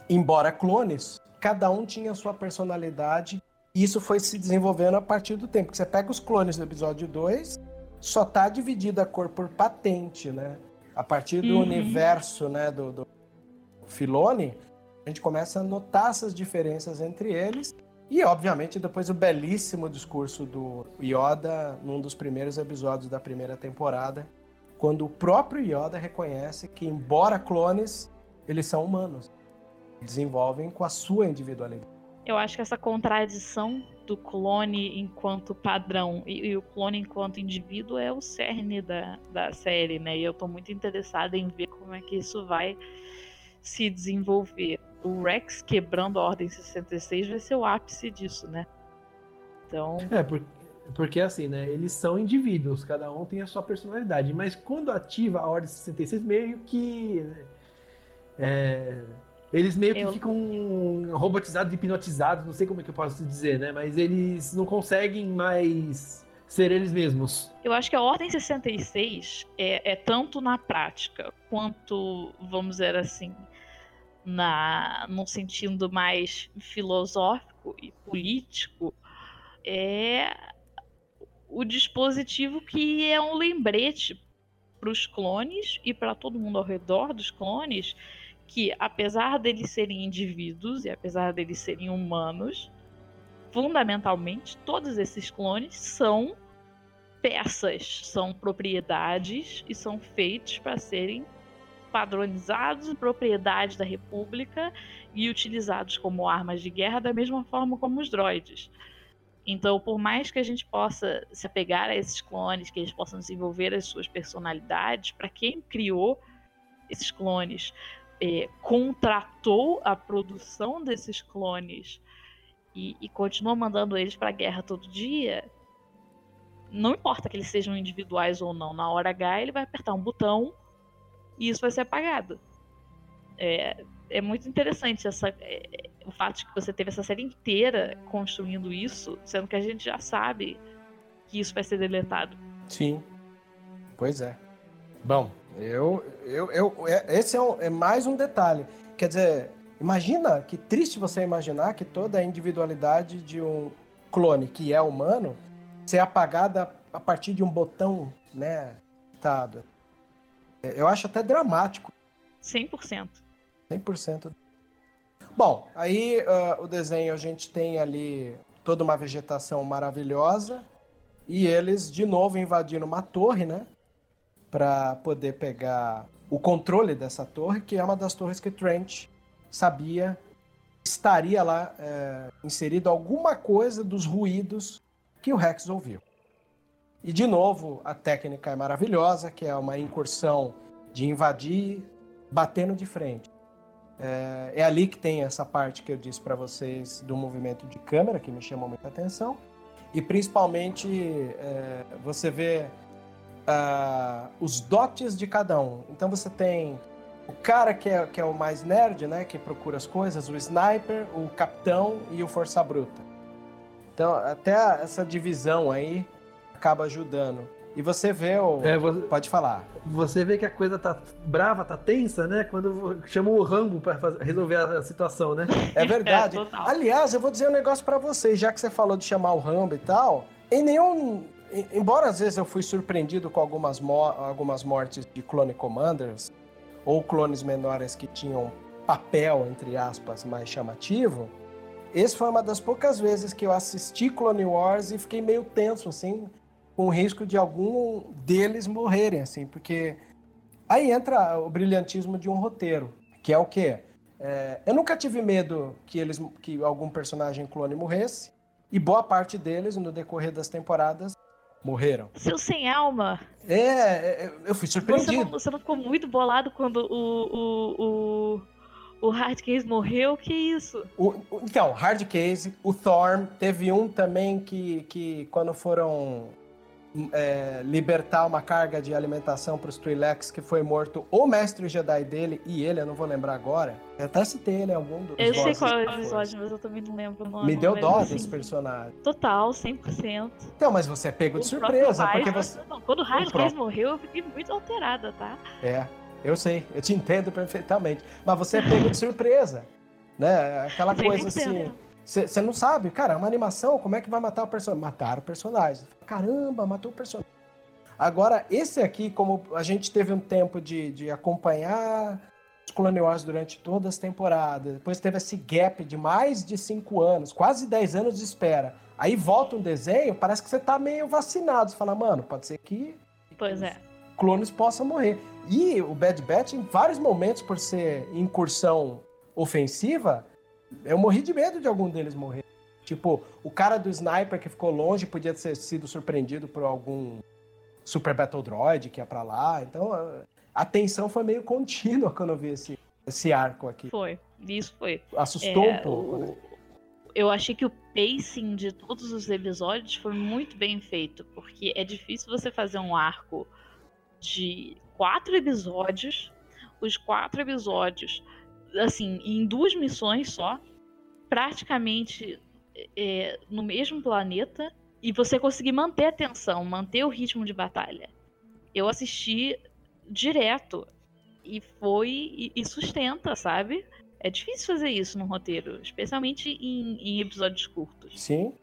S1: embora clones, cada um tinha sua personalidade e isso foi se desenvolvendo a partir do tempo. você pega os clones do episódio 2, só tá dividida a cor por patente, né? A partir do uhum. universo, né, do, do Filone, a gente começa a notar essas diferenças entre eles. E, obviamente, depois o belíssimo discurso do Yoda num dos primeiros episódios da primeira temporada, quando o próprio Yoda reconhece que, embora clones, eles são humanos. Desenvolvem com a sua individualidade.
S3: Eu acho que essa contradição do clone enquanto padrão e, e, o clone enquanto indivíduo é o cerne da, da série, né? E eu tô muito interessada em ver como é que isso vai se desenvolver. O Rex quebrando a Ordem 66 vai ser o ápice disso, né? Então.
S2: É, porque, porque assim, né? Eles são indivíduos, cada um tem a sua personalidade. Mas quando ativa a Ordem 66, meio que. É, eles meio que eu... ficam robotizados, hipnotizados, não sei como é que eu posso dizer, né? Mas eles não conseguem mais ser eles mesmos.
S3: Eu acho que a Ordem 66 é, é tanto na prática quanto, vamos dizer assim, na num sentido mais filosófico e político, é o dispositivo que é um lembrete para os clones e para todo mundo ao redor dos clones que, apesar deles serem indivíduos e apesar deles serem humanos, fundamentalmente todos esses clones são peças, são propriedades e são feitos para serem padronizados, propriedades da República e utilizados como armas de guerra da mesma forma como os droids. Então, por mais que a gente possa se apegar a esses clones, que eles possam desenvolver as suas personalidades, para quem criou esses clones, é, contratou a produção desses clones e, e continua mandando eles para a guerra todo dia, não importa que eles sejam individuais ou não, na hora H ele vai apertar um botão e isso vai ser apagado. É, é muito interessante essa, é, o fato de que você teve essa série inteira construindo isso, sendo que a gente já sabe que isso vai ser deletado.
S1: Sim, pois é. Bom, eu, eu, eu, é, esse é, um, é mais um detalhe. Quer dizer, imagina que triste você imaginar que toda a individualidade de um clone que é humano ser apagada a partir de um botão, né, tado. É, eu acho até dramático.
S3: 100%.
S1: 100%. Bom, aí uh, o desenho a gente tem ali toda uma vegetação maravilhosa e eles de novo invadindo uma torre, né? para poder pegar o controle dessa torre, que é uma das torres que Trent sabia estaria lá é, inserido alguma coisa dos ruídos que o Rex ouviu. E de novo, a técnica é maravilhosa, que é uma incursão de invadir batendo de frente. É, é ali que tem essa parte que eu disse para vocês do movimento de câmera, que me chamou muita atenção. E principalmente é, você vê uh, os dotes de cada um. Então você tem o cara que é, que é o mais nerd, né? Que procura as coisas, o sniper, o capitão e o força bruta. Então até essa divisão aí acaba ajudando. E você vê o. É, você... Pode falar.
S2: Você vê que a coisa tá brava, tá tensa, né? Quando chama o Rambo para resolver a situação, né?
S1: É verdade. É, Aliás, eu vou dizer um negócio para vocês, já que você falou de chamar o Rambo e tal. Em nenhum embora às vezes eu fui surpreendido com algumas, algumas mortes de clone commanders ou clones menores que tinham papel, entre aspas, mais chamativo, esse foi uma das poucas vezes que eu assisti Clone Wars e fiquei meio tenso, assim, com o risco de algum deles morrerem, assim, porque aí entra o brilhantismo de um roteiro, que é o quê? É, eu nunca tive medo que eles, que algum personagem clone morresse, e boa parte deles, no decorrer das temporadas, morreram.
S3: Seu sem alma.
S1: É, é, é eu fui surpreendido.
S3: Você não, você não ficou muito bolado quando o, o, o, o Hard Case morreu? Que isso?
S1: O, então, Hard Case, o Thorn, teve um também que, que quando foram é, libertar uma carga de alimentação para os Twi'leks que foi morto o mestre Jedi dele e ele, eu não vou lembrar agora. Eu até citei ele em algum dos
S3: Eu sei qual é o episódio, mas eu também não lembro o nome.
S1: Me deu dó assim. desse personagem.
S3: Total, 100%.
S1: Então, mas você é pego o de surpresa, porque você...
S3: Não, quando o Ryan Reis morreu, eu fiquei muito alterada, tá?
S1: É, eu sei, eu te entendo perfeitamente. Mas você é pego de surpresa, né? Aquela coisa assim... Você não sabe, cara, é uma animação, como é que vai matar o personagem? Mataram o personagem. Caramba, matou o personagem. Agora, esse aqui, como a gente teve um tempo de, de acompanhar os Clone Wars durante todas as temporadas, depois teve esse gap de mais de cinco anos, quase dez anos de espera. Aí volta um desenho, parece que você tá meio vacinado. Você fala, mano, pode ser que.
S3: Pois é.
S1: clones possam morrer. E o Bad Batch, em vários momentos, por ser incursão ofensiva, eu morri de medo de algum deles morrer. Tipo, o cara do sniper que ficou longe podia ter sido surpreendido por algum Super Battle Droid que ia pra lá. Então, a tensão foi meio contínua quando eu vi esse, esse arco aqui.
S3: Foi, isso foi.
S1: Assustou é, um pouco,
S3: o...
S1: né?
S3: Eu achei que o pacing de todos os episódios foi muito bem feito, porque é difícil você fazer um arco de quatro episódios, os quatro episódios, assim, em duas missões só, praticamente é, no mesmo planeta, e você conseguir manter a tensão, manter o ritmo de batalha. Eu assisti direto e foi e, e sustenta, sabe? É difícil fazer isso no roteiro, especialmente em, em, episódios curtos.
S1: Sim.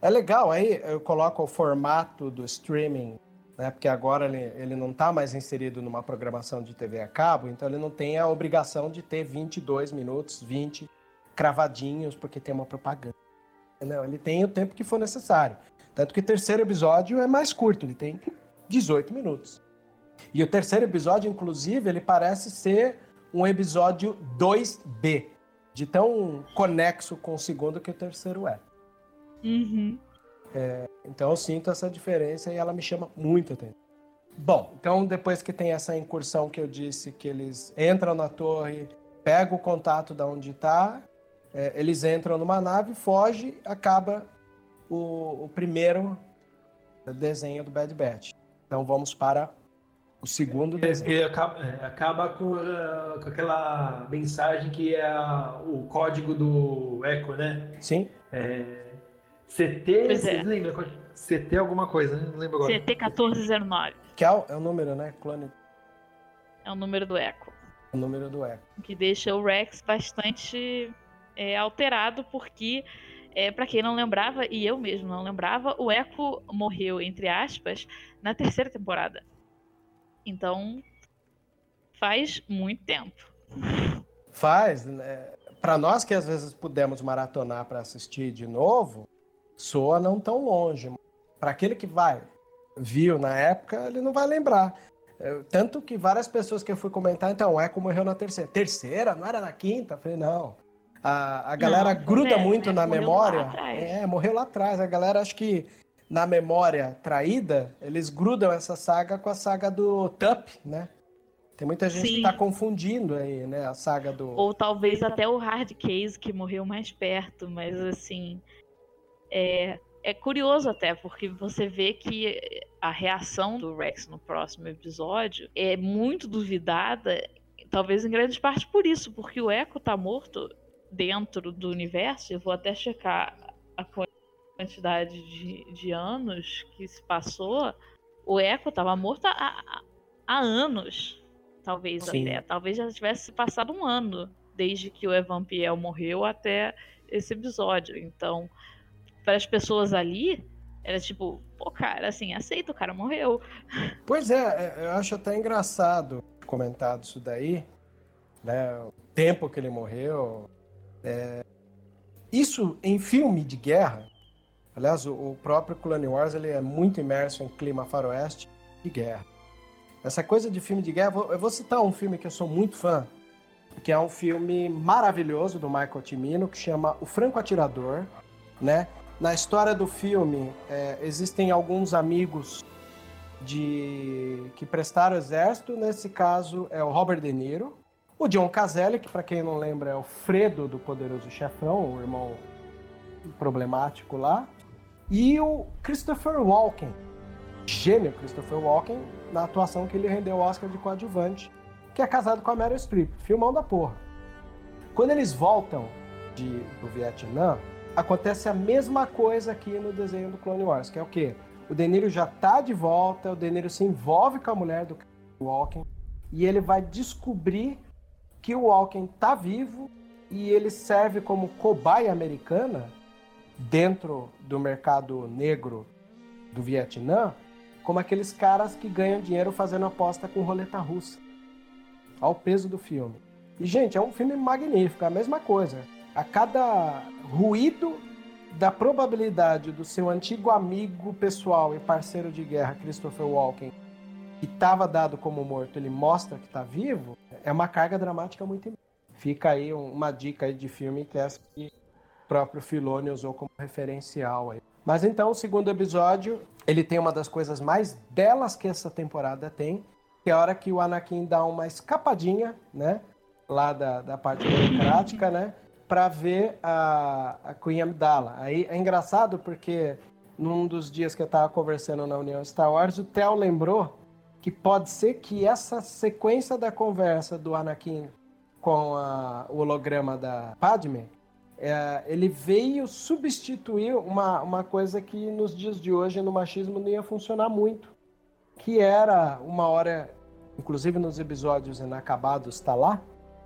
S1: É legal, aí eu coloco o formato do streaming, né? Porque agora ele, ele não está mais inserido numa programação de TV a cabo, então ele não tem a obrigação de ter 22 minutos, 20 cravadinhos, porque tem uma propaganda. Não, ele tem o tempo que for necessário. Tanto que o terceiro episódio é mais curto, ele tem 18 minutos. E o terceiro episódio, inclusive, ele parece ser um episódio 2B, de tão conexo com o segundo que o terceiro é.
S3: Uhum.
S1: É então eu sinto essa diferença e ela me chama muito atenção. Bom, então depois que tem essa incursão que eu disse que eles entram na torre, pegam o contato da onde está, é, eles entram numa nave, foge, acaba o, o primeiro desenho do Bad Batch. Então vamos para o segundo
S2: desenho. acaba, é, acaba com, uh, com, aquela mensagem que é a, o código do Echo, né?
S1: Sim.
S2: É, CT, pois é. lembra? CT alguma coisa, né? Não lembro agora.
S3: CT 1409.
S1: Que é o, é o número, né? Clone.
S3: É o número do Echo.
S1: O número do Echo.
S3: Que deixa o Rex bastante é, alterado, porque, é, para quem não lembrava, e eu mesmo não lembrava, o Echo morreu, entre aspas, na terceira temporada. Então, faz muito tempo.
S1: Faz. Né? Para nós que às vezes pudemos maratonar para assistir de novo, soa não tão longe. Para aquele que vai, viu na época, ele não vai lembrar. É, tanto que várias pessoas que eu fui comentar, então, é como morreu na terceira. Terceira? Não era na quinta? Eu falei, não. A, a galera não, gruda é, muito é, na memória. É, morreu lá atrás. A galera acho que na memória traída, eles grudam essa saga com a saga do Tup, né? Tem muita gente Sim. que tá confundindo aí, né? A saga do.
S3: Ou talvez até o Hard Case, que morreu mais perto, mas assim. É, é curioso até, porque você vê que a reação do Rex no próximo episódio é muito duvidada, talvez em grande parte por isso, porque o Echo tá morto dentro do universo. Eu vou até checar a quantidade de, de anos que se passou, o Echo estava morto há, há anos, talvez Sim. até. Talvez já tivesse passado um ano desde que o Evan Piel morreu até esse episódio. Então, para as pessoas ali, era tipo, pô, cara, assim, aceita, o cara morreu.
S1: Pois é, é eu acho até engraçado comentado isso daí, né? O tempo que ele morreu. É... Isso em filme de guerra Aliás, o, próprio Clone Wars ele é muito imerso em clima faroeste e guerra. Essa coisa de filme de guerra, eu vou citar um filme que eu sou muito fã, que é um filme maravilhoso do Michael Cimino, que chama O Franco Atirador, né? Na história do filme, é, existem alguns amigos de que prestaram exército, nesse caso é o Robert De Niro, o John Caselli, que para quem não lembra é o Fredo do Poderoso Chefão, o irmão problemático lá, e o Christopher Walken, gênio Christopher Walken, na atuação que ele rendeu o Oscar de coadjuvante, que é casado com a Meryl Streep, filmão da porra. Quando eles voltam de, do Vietnã, acontece a mesma coisa aqui no desenho do Clone Wars, que é o quê? O De Niro já tá de volta, o De Niro se envolve com a mulher do Walken e ele vai descobrir que o Walken tá vivo e ele serve como cobaia americana dentro do mercado negro do Vietnã como aqueles caras que ganham dinheiro fazendo aposta com roleta russa. Ao peso do filme. E, gente, é um filme magnífico, é a mesma coisa. A cada ruído da probabilidade do seu antigo amigo pessoal e parceiro de guerra, Christopher Walken, que estava dado como morto, ele mostra que está vivo, é uma carga dramática muito imensa. Fica aí uma dica aí de filme que é essa que o próprio Filoni usou como referencial aí. Mas então, o segundo episódio, ele tem uma das coisas mais belas que essa temporada tem, que é a hora que o Anakin dá uma escapadinha, né? Lá da, da parte burocrática, né? Para ver a, a Queen Amidala. Aí é engraçado porque num dos dias que eu estava conversando na União Star Wars, o Theo lembrou que pode ser que essa sequência da conversa do Anakin com a, o holograma da Padme, é, ele veio substituir uma, uma coisa que nos dias de hoje no machismo não ia funcionar muito, que era uma hora, inclusive nos episódios inacabados está lá,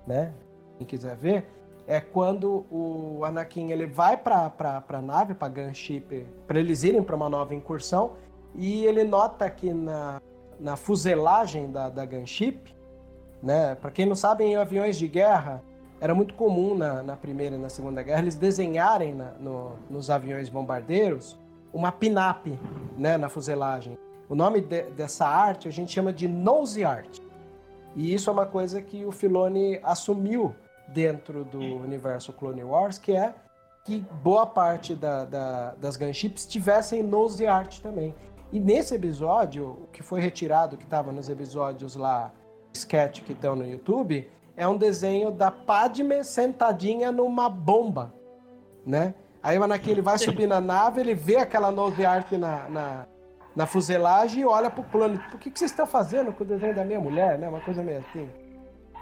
S1: né? Quem quiser ver, é quando o Anakin ele vai para a nave, para Gunship, para eles irem para uma nova incursão, e ele nota que na na fuselagem da, da gunship, né? Para quem não sabe, em aviões de guerra era muito comum na, na Primeira e na Segunda Guerra eles desenharem na, no, nos aviões bombardeiros uma pinap, né, na fuselagem. O nome de, dessa arte a gente chama de nose art. E isso é uma coisa que o Filoni assumiu dentro do universo Clone Wars, que é que boa parte da, da, das gunships tivessem nose art também. E nesse episódio, o que foi retirado, que estava nos episódios lá, sketch que estão no YouTube, é um desenho da Padme sentadinha numa bomba, né? Aí o Anakin ele vai subir na nave, ele vê aquela nove art na, na, na, fuselagem e olha pro plano. Por que, que vocês estão fazendo com o desenho da minha mulher, né? Uma coisa meio assim.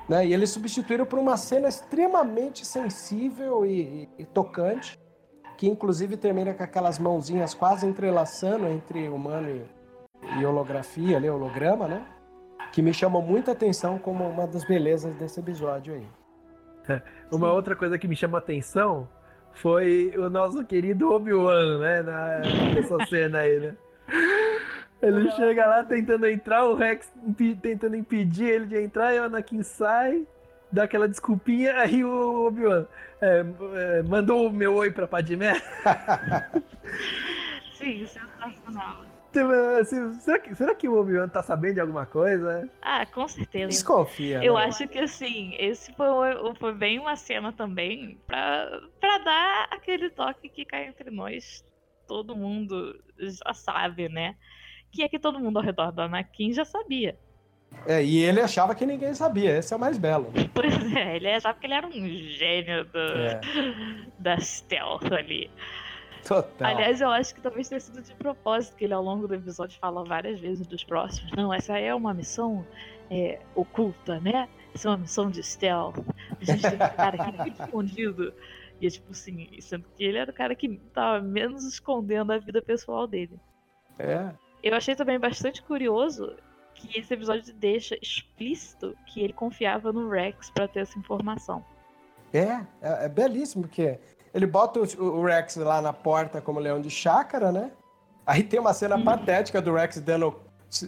S1: Né? E eles substituíram por uma cena extremamente sensível e, e, tocante, que inclusive termina com aquelas mãozinhas quase entrelaçando entre humano e, e holografia, ali, holograma, né? Que me chamou muita atenção como uma das belezas desse episódio aí.
S2: uma Sim. outra coisa que me chamou a atenção foi o nosso querido Obi-Wan, né? Na, nessa cena aí, né? Ele chega lá tentando entrar, o Rex tentando impedir ele de entrar, e o Anakin sai, dá aquela desculpinha, aí o Obi-Wan é, é, mandou o meu oi pra Padmé.
S3: Sim, sensacional.
S2: Assim, será, que, será que o Obi-Wan tá sabendo de alguma coisa?
S3: Ah, com certeza.
S1: Desconfia.
S3: Eu né? acho que assim, esse foi, foi bem uma cena também pra, pra dar aquele toque que cai entre nós. Todo mundo já sabe, né? Que é que todo mundo ao redor do Anakin já sabia.
S1: É, e ele achava que ninguém sabia, esse é o mais belo.
S3: Pois é, ele achava que ele era um gênio do, é. da stealth ali.
S1: Total.
S3: Aliás, eu acho que talvez tenha sido de propósito que ele ao longo do episódio fala várias vezes dos próximos. Não, essa é uma missão é, oculta, né? Essa é uma missão de stealth. A gente tem que ficar aqui muito escondido. E é tipo assim, sendo que ele era o cara que tava menos escondendo a vida pessoal dele.
S1: É.
S3: Eu achei também bastante curioso que esse episódio deixa explícito que ele confiava no Rex para ter essa informação.
S1: É, é, é, belíssimo, porque ele bota o, o, Rex lá na porta como leão de chácara, né? Aí tem uma cena hum. patética do Rex dando,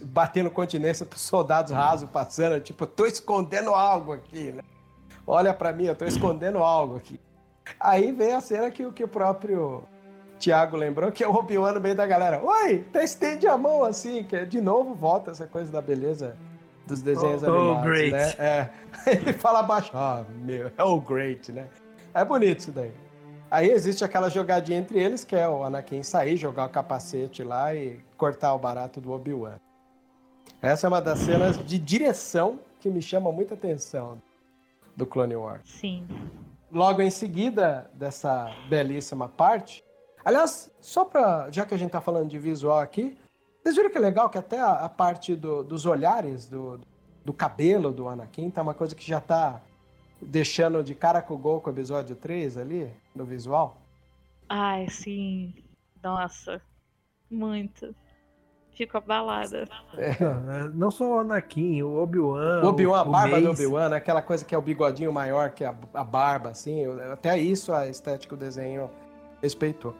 S1: batendo continência pros soldados rasos passando, tipo, tô escondendo algo aqui, né? Olha para mim, eu tô escondendo algo aqui. Aí vem a cena que, que o próprio Tiago lembrou que é o Obi-Wan no meio da galera. Oi, tá estende a mão assim, que é, de novo volta essa coisa da beleza dos desenhos oh, animados, oh, great. né? É. Ele fala baixo, ah, oh, meu, é o great, né? É bonito isso daí. Aí existe aquela jogadinha entre eles, que é o Anakin sair, jogar o capacete lá e cortar o barato do Obi-Wan. Essa é uma das cenas de direção que me chama muita atenção do Clone Wars.
S3: Sim.
S1: Logo em seguida dessa belíssima parte, Aliás, só para já que a gente está falando de visual aqui, vocês viram que é legal que até a, a parte do, dos olhares, do, do cabelo do Anakin, tá uma coisa que já tá deixando de cara com o gol com o episódio 3 ali, no visual?
S3: Ai, sim. Nossa. Muito. Fico abalada.
S2: É. Não só o Anakin, o Obi-Wan.
S1: O Obi-Wan, a barba do Obi-Wan, né? aquela coisa que é o bigodinho maior que a, a barba, assim. Até isso a estética do desenho respeitou.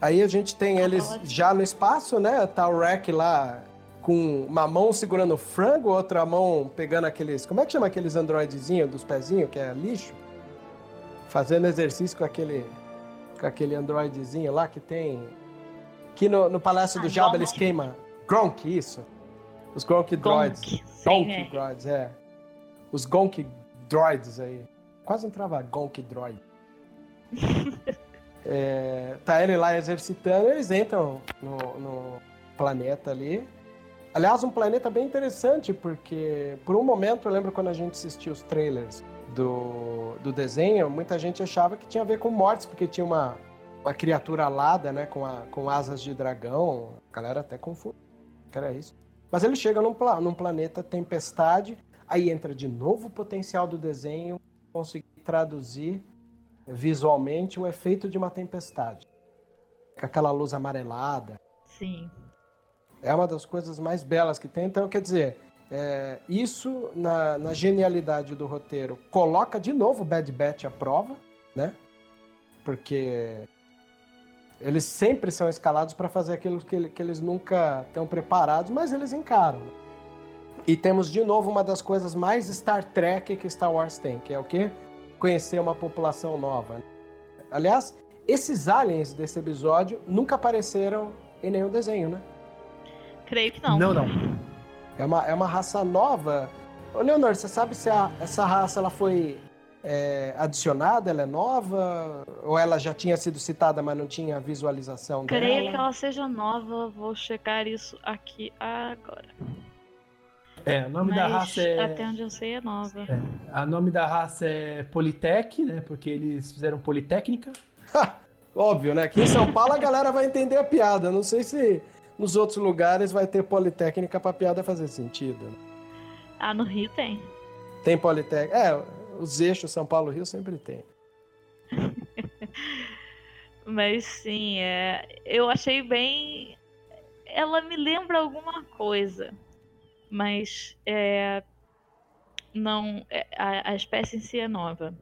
S1: Aí a gente tem eles já no espaço, né? Tá o Rek lá com uma mão segurando frango, outra mão pegando aqueles. Como é que chama aqueles androidezinhos dos pezinhos, que é lixo? Fazendo exercício com aquele. Com aquele androidezinho lá que tem. Que no, no Palácio do ah, Jabba eles queimam. Gronk, isso. Os Gonk Droids.
S3: Gonk,
S1: Gonk
S3: é.
S1: Droids, é. Os Gonk Droids aí. Quase não trava Gonk Droid. É, tá ele lá exercitando, eles entram no, no planeta ali. Aliás, um planeta bem interessante, porque por um momento, eu lembro quando a gente assistia os trailers do, do desenho, muita gente achava que tinha a ver com mortes, porque tinha uma, uma criatura alada, né, com, a, com asas de dragão. A galera até confunde que era isso. Mas ele chega num, num planeta tempestade, aí entra de novo o potencial do desenho, conseguir traduzir visualmente o efeito de uma tempestade. Com aquela luz amarelada.
S3: Sim.
S1: É uma das coisas mais belas que tem. Então, quer dizer, é, isso na, na genialidade do roteiro coloca de novo o Bad Batch à prova, né? Porque eles sempre são escalados para fazer aquilo que, que eles nunca estão preparados, mas eles encaram. E temos de novo uma das coisas mais Star Trek que Star Wars tem, que é o quê? Conhecer uma população nova. Aliás, esses aliens desse episódio nunca apareceram em nenhum desenho, né?
S3: Creio que não.
S2: Não, não.
S1: É uma, é uma raça nova. Ô, Leonor, você sabe se a- essa raça ela foi é, adicionada, ela é nova? Ou ela já tinha sido citada, mas não tinha visualização
S3: Creio que
S1: dela?
S3: ela seja nova, vou checar isso aqui agora.
S2: É, o nome
S3: Mas
S2: da raça é.
S3: até onde eu sei é nova.
S2: O nome da raça é Politec, né? Porque eles fizeram Politécnica.
S1: Óbvio, né? Aqui em São Paulo a galera vai entender a piada. Não sei se nos outros lugares vai ter Politécnica pra piada fazer sentido. né?
S3: Ah, no Rio tem.
S1: Tem Politécnica. É, os eixos São Paulo-Rio sempre tem.
S3: Mas sim, é, eu achei bem. Ela me lembra alguma coisa, mas é, não. é, a, a espécie em si é nova.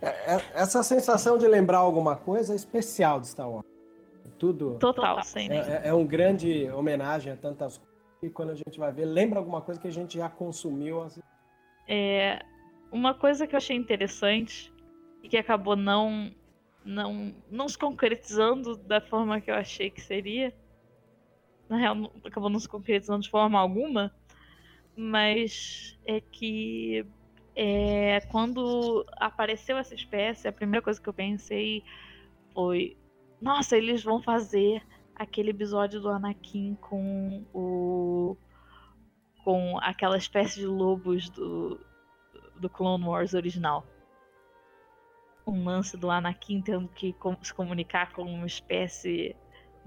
S1: É- é- essa sensação de lembrar alguma coisa é especial de Star Wars. Tudo.
S3: Total, sim.
S1: É, é- é um grande homenagem a tantas coisas. E quando a gente vai ver, lembra alguma coisa que a gente já consumiu. assim.
S3: É, uma coisa que eu achei interessante e que acabou não, não, não se concretizando da forma que eu achei que seria. Na real, acabou não se concretizando de forma alguma. Mas é que é, quando apareceu essa espécie, a primeira coisa que eu pensei foi: nossa, eles vão fazer aquele episódio do Anakin com o. com aquela espécie de lobos do, do Clone Wars original. Um lance do Anakin tendo que se comunicar com uma espécie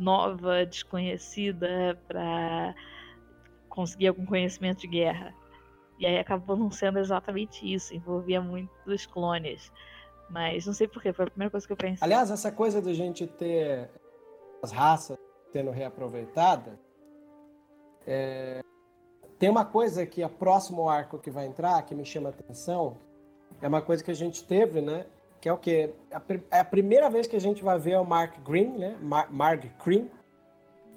S3: nova, desconhecida, para conseguir algum conhecimento de guerra. E aí acabou não sendo exatamente isso, envolvia muitos clones. Mas não sei porquê, foi a primeira coisa que eu pensei.
S1: Aliás, essa coisa de a gente ter as raças sendo reaproveitadas. é, Tem uma coisa que a próximo arco que vai entrar, que me chama atenção, é uma coisa que a gente teve, né? Que é o quê? É a primeira vez que a gente vai ver o Mark Green, né? Mar Mark Green,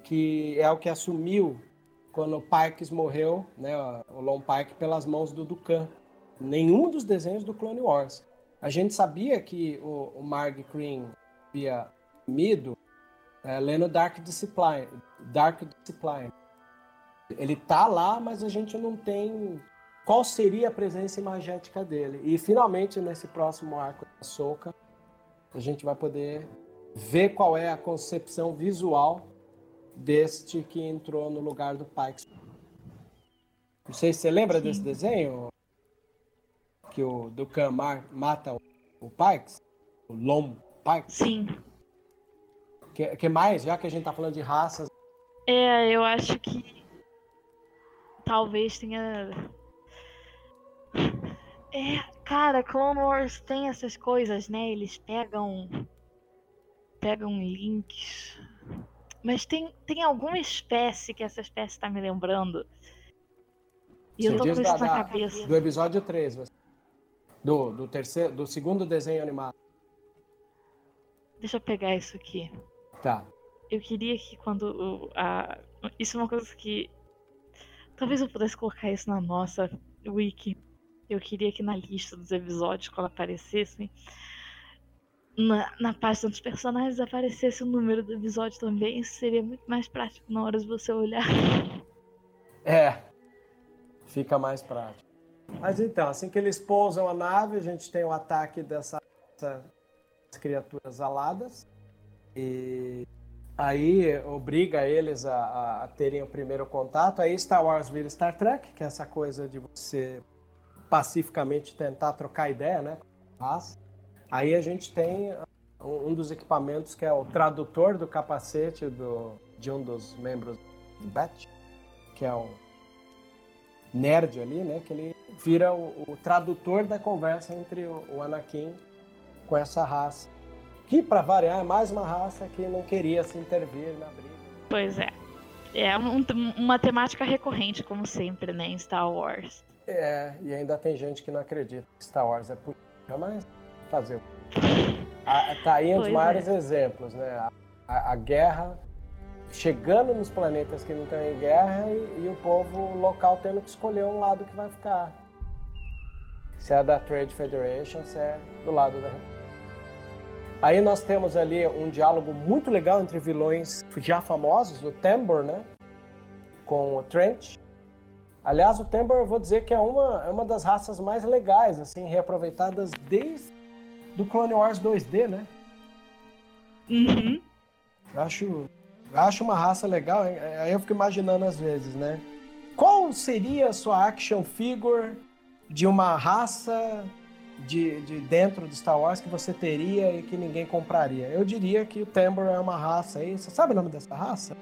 S1: que é o que assumiu quando o Pikes morreu, né? O Lon Pike pelas mãos do Dukan. Nenhum dos desenhos do Clone Wars. A gente sabia que o, o Mark Green havia sumido é, lendo Dark Discipline. Dark Discipline. Ele tá lá, mas a gente não tem qual seria a presença imagética dele. E finalmente nesse próximo arco da Soca, a gente vai poder ver qual é a concepção visual deste que entrou no lugar do Pikes. Não sei se você lembra
S3: Sim.
S1: desse desenho que o Dukan ma- mata o, Pikes, o Lom Pikes.
S3: Sim.
S1: Que, que mais? Já que a gente tá falando de raças,
S3: É, eu acho que talvez tenha. É, cara, Clone Wars tem essas coisas, né? Eles pegam. pegam links. Mas tem, tem alguma espécie que essa espécie tá me lembrando. E eu tô com isso
S1: da-
S3: na
S1: da-
S3: cabeça.
S1: do episódio 3, você- do, do terceiro, do segundo desenho animado.
S3: Deixa eu pegar isso aqui.
S1: Tá.
S3: Eu queria que quando a isso é uma coisa que talvez eu pudesse colocar isso na nossa wiki. Eu queria que na lista dos episódios quando aparecessem na, na página dos personagens aparecesse o número do episódio também. Isso seria muito mais prático na hora de você olhar.
S1: É. Fica mais prático. Mas então, assim que eles pousam a nave, a gente tem o ataque dessas criaturas aladas. E aí obriga eles a, a, terem o primeiro contato. Aí Star Wars vira Star Trek, que é essa coisa de você pacificamente tentar trocar ideia, né? Aí a gente tem um dos equipamentos que é o tradutor do capacete do, de um dos membros do BAT, que é o nerd ali, né? Que ele vira o, o tradutor da conversa entre o, o, Anakin com essa raça. Que, para variar, é mais uma raça que não queria se intervir na briga.
S3: Pois é. É um, uma temática recorrente, como sempre, né, em Star Wars.
S1: É, e ainda tem gente que não acredita que Star Wars é política, mas fazer. A, tá aí um dos maiores é. exemplos, né? A, a, a guerra chegando nos planetas que não estão em guerra e, e, o povo local tendo que escolher um lado que vai ficar. Se é da Trade Federation, se é do lado da Aí nós temos ali um diálogo muito legal entre vilões já famosos, o Tambor, né? Com o Trent. Aliás, o Tambor eu vou dizer que é uma, é uma das raças mais legais, assim, reaproveitadas desde do Clone Wars 2D, né?
S3: Uhum.
S1: Acho acho uma raça legal, aí eu fico imaginando às vezes, né? Qual seria a sua action figure de uma raça de, de dentro de Star Wars que você teria e que ninguém compraria? Eu diria que o Tambor é uma raça aí. Você sabe o nome dessa raça?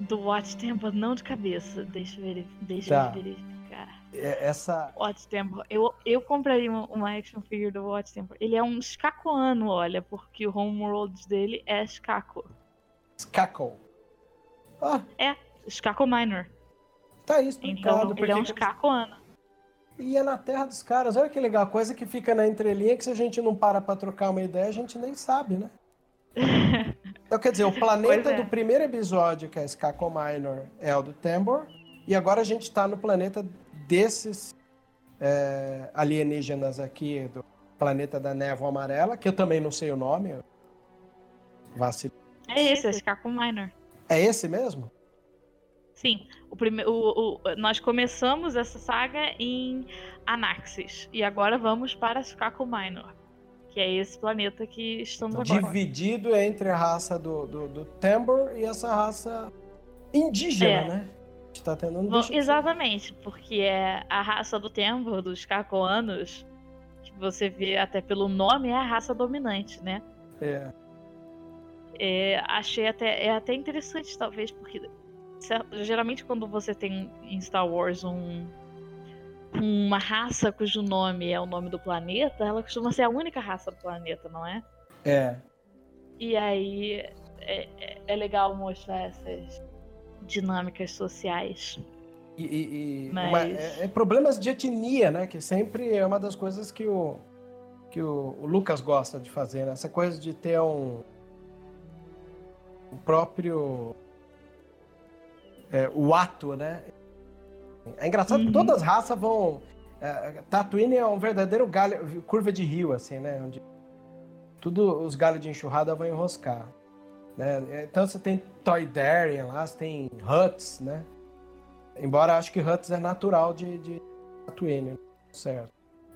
S3: Do Watch Temple, não de cabeça. Deixa eu, ver, deixa
S1: tá.
S3: eu verificar.
S1: É, essa.
S3: Watch Temple. Eu, eu compraria uma, uma, action figure do Watch Temple. Ele é um escacoano, olha, porque o homeworld dele é escaco.
S1: Skackle.
S3: Ah. É, Skackle Minor.
S1: Tá aí explicado.
S3: Então, ele é um Skakoana.
S1: E é na terra dos caras. Olha que legal. Coisa que fica na entrelinha que se a gente não para pra trocar uma ideia, a gente nem sabe, né? Então, quer dizer, o planeta é. do primeiro episódio, que é Skackle Minor, é o do Tambor. E agora a gente tá no planeta desses é, alienígenas aqui, do planeta da névoa amarela, que eu também não sei o nome. Vacilei.
S3: É esse, é Scarco Minor.
S1: É esse mesmo?
S3: Sim. O prime... O, o, nós começamos essa saga em Anaxis. E agora vamos para Scarco Minor. Que é esse planeta que estamos
S1: agora. Dividido entre a raça do, do, do Tambor e essa raça indígena, é. né? Está tendo um
S3: Bom, Exatamente, porque é a raça do Tambor, dos Cacoanos, que você vê até pelo nome, é a raça dominante, né?
S1: É.
S3: É, achei até, é até interessante, talvez, porque geralmente quando você tem em Star Wars um, uma raça cujo nome é o nome do planeta, ela costuma ser a única raça do planeta, não é?
S1: É.
S3: E aí é, é, é legal mostrar essas dinâmicas sociais.
S1: E, e, e Mas... uma, é, é, problemas de etnia, né? Que sempre é uma das coisas que o, que o, o Lucas gosta de fazer, né? Essa coisa de ter um, o próprio é, o ato, né? É engraçado uhum. que todas as raças vão. É, Tatooine é um verdadeiro galho, curva de rio, assim, né? Onde tudo os galhos de enxurrada vão enroscar. Né? Então você tem Toydarian lá, você tem Huts, né? Embora acho que Huts é natural de, de Tatooine, certo?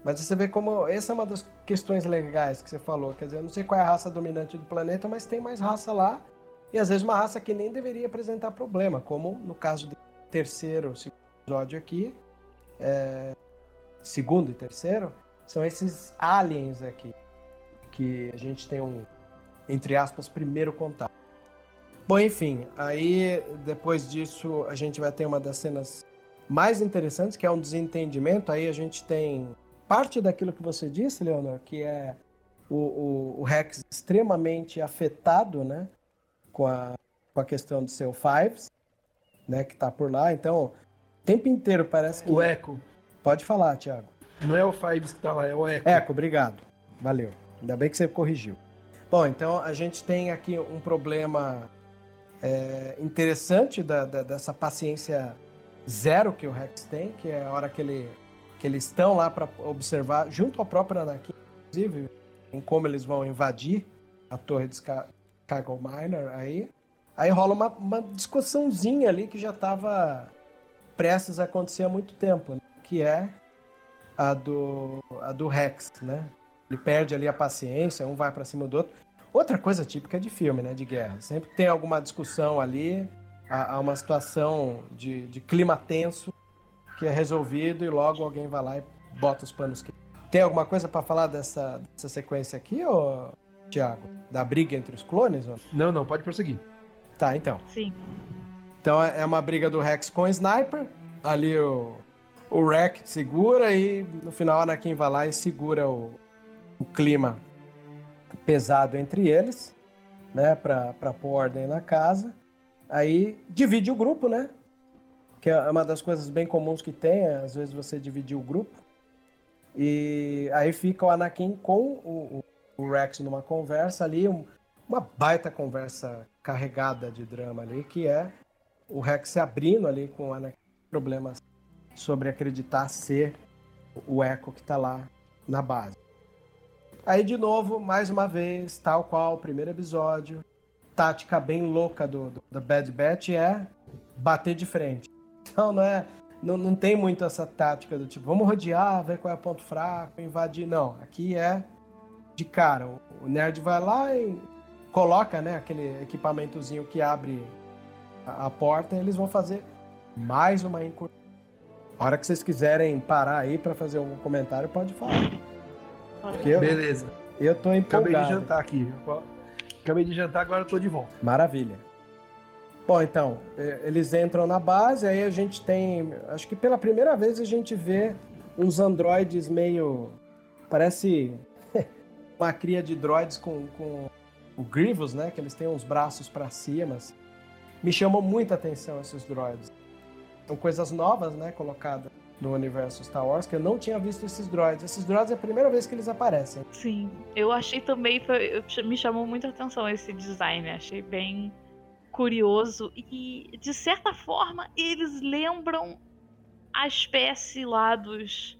S1: Mas você vê como essa é uma das questões legais que você falou. Quer dizer, eu não sei qual é a raça dominante do planeta, mas tem mais raça lá e às vezes uma raça que nem deveria apresentar problema, como no caso do terceiro episódio aqui, é, segundo e terceiro, são esses aliens aqui, que a gente tem um, entre aspas, primeiro contato. Bom, enfim, aí depois disso a gente vai ter uma das cenas mais interessantes, que é um desentendimento. Aí a gente tem parte daquilo que você disse, Leonor, que é o, o, o Rex extremamente afetado, né? com a, com a questão do seu Fives, né, que tá por lá. Então, tempo inteiro parece que.
S2: O Eco.
S1: Pode falar, Thiago.
S2: Não é o Fives que tá lá, é o Eco.
S1: Eco, obrigado. Valeu. Ainda bem que você corrigiu. Bom, então a gente tem aqui um problema é, interessante da, da, dessa paciência zero que o Rex tem, que é a hora que, ele, que eles estão lá para observar, junto ao próprio Anakin, inclusive, em como eles vão invadir a torre de, Cargo Minor aí. Aí rola uma, uma discussãozinha ali que já estava prestes a acontecer há muito tempo, né? que é a do, a do Rex, né? Ele perde ali a paciência, um vai para cima do outro. Outra coisa típica de filme, né? De guerra. Sempre tem alguma discussão ali, há, há uma situação de, de clima tenso que é resolvido e logo alguém vai lá e bota os panos que. Tem alguma coisa para falar dessa, dessa sequência aqui, ô, Thiago? Da briga entre os clones? Ou?
S2: Não, não, pode prosseguir.
S1: Tá, então.
S3: Sim.
S1: Então é uma briga do Rex com o Sniper. Ali o, o Rex segura e no final a Anakin vai lá e segura o, o clima pesado entre eles, né? Pra, pra pôr ordem na casa. Aí divide o grupo, né? Que é uma das coisas bem comuns que tem, é, às vezes você dividir o grupo. E aí fica o Anakin com o, o Rex numa conversa ali, um, uma baita conversa carregada de drama ali, que é o Rex se abrindo ali com o Anakin problemas sobre acreditar ser o Echo que está lá na base. Aí de novo, mais uma vez, tal qual o primeiro episódio, tática bem louca do, do da Bad Batch é bater de frente. Então não é não, não tem muito essa tática do tipo, vamos rodear, ver qual é o ponto fraco, invadir. Não, aqui é de cara. O nerd vai lá e coloca né, aquele equipamentozinho que abre a, porta eles vão fazer mais uma incursão. A hora que vocês quiserem parar aí para fazer um comentário, pode falar.
S2: Eu, Beleza.
S1: Eu tô empolgado.
S2: Acabei de jantar aqui. Acabei de jantar, agora eu tô de volta.
S1: Maravilha. Bom, então, é, eles entram na base, aí a gente tem. Acho que pela primeira vez a gente vê uns androides meio. Parece uma cria de droids com, com o Grievous, né? Que eles têm uns braços para cima. Assim. Me chamou muita atenção esses droids. São coisas novas, né? Colocadas no universo Star Wars, que eu não tinha visto esses droids. Esses droids é a primeira vez que eles aparecem.
S3: Sim, eu achei também, me chamou muita atenção esse design, achei bem curioso e, de certa forma, eles lembram a espécie lá dos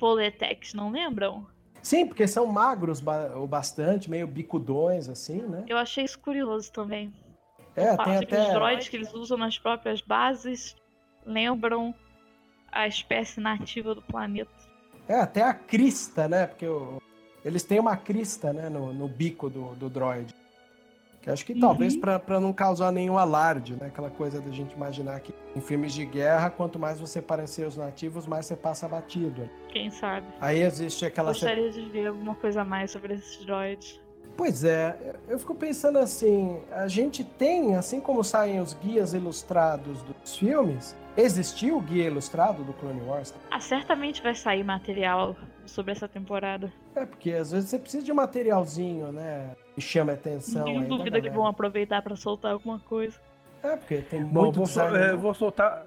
S3: Poletex, não lembram?
S1: Sim, porque são magros o bastante, meio bicudões, assim, né?
S3: Eu achei isso curioso também.
S1: É, tem até...
S3: Os droids que eles usam nas próprias bases lembram a espécie nativa do planeta.
S1: É, até a crista, né? Porque o... eles têm uma crista, né, no, no bico do, do droid. Que acho que uhum. talvez para não causar nenhum alarde, né? Aquela coisa da gente imaginar que em filmes de guerra, quanto mais você parecer os nativos, mais você passa batido.
S3: Quem sabe?
S1: Aí existe aquela.
S3: Gostaria de ver alguma coisa mais sobre esses droids.
S1: Pois é, eu fico pensando assim, a gente tem, assim como saem os guias ilustrados dos filmes, existiu o guia ilustrado do Clone Wars?
S3: Ah, certamente vai sair material sobre essa temporada.
S1: É, porque às vezes você precisa de materialzinho, né? Que chame atenção.
S3: Não tenho dúvida que vão aproveitar para soltar alguma coisa.
S1: É, porque tem
S2: Bom,
S1: muito
S2: vou, so, é, vou soltar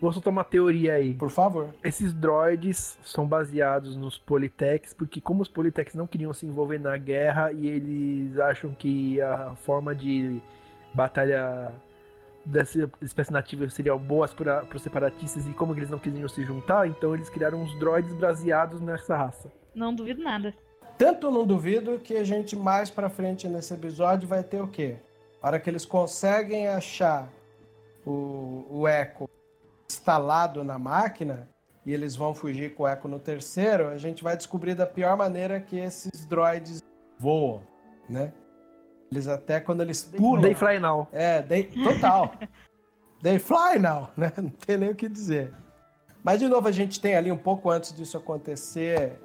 S2: Vou soltar uma teoria aí.
S1: Por favor.
S2: Esses droids são baseados nos Politex, porque como os Politex não queriam se envolver na guerra e eles acham que a forma de batalha dessa espécie nativa seria boas para os separatistas e como eles não queriam se juntar, então eles criaram uns droids baseados nessa raça.
S3: Não duvido nada.
S1: Tanto não duvido que a gente mais para frente nesse episódio vai ter o quê? A hora que eles conseguem achar o, o Echo instalado na máquina e eles vão fugir com o Echo no terceiro, a gente vai descobrir da pior maneira que esses droids voam, né? Eles até quando eles pulam.
S2: They fly now.
S1: É, they, total. they fly now, né? Não tem nem o que dizer. Mas de novo a gente tem ali um pouco antes disso acontecer,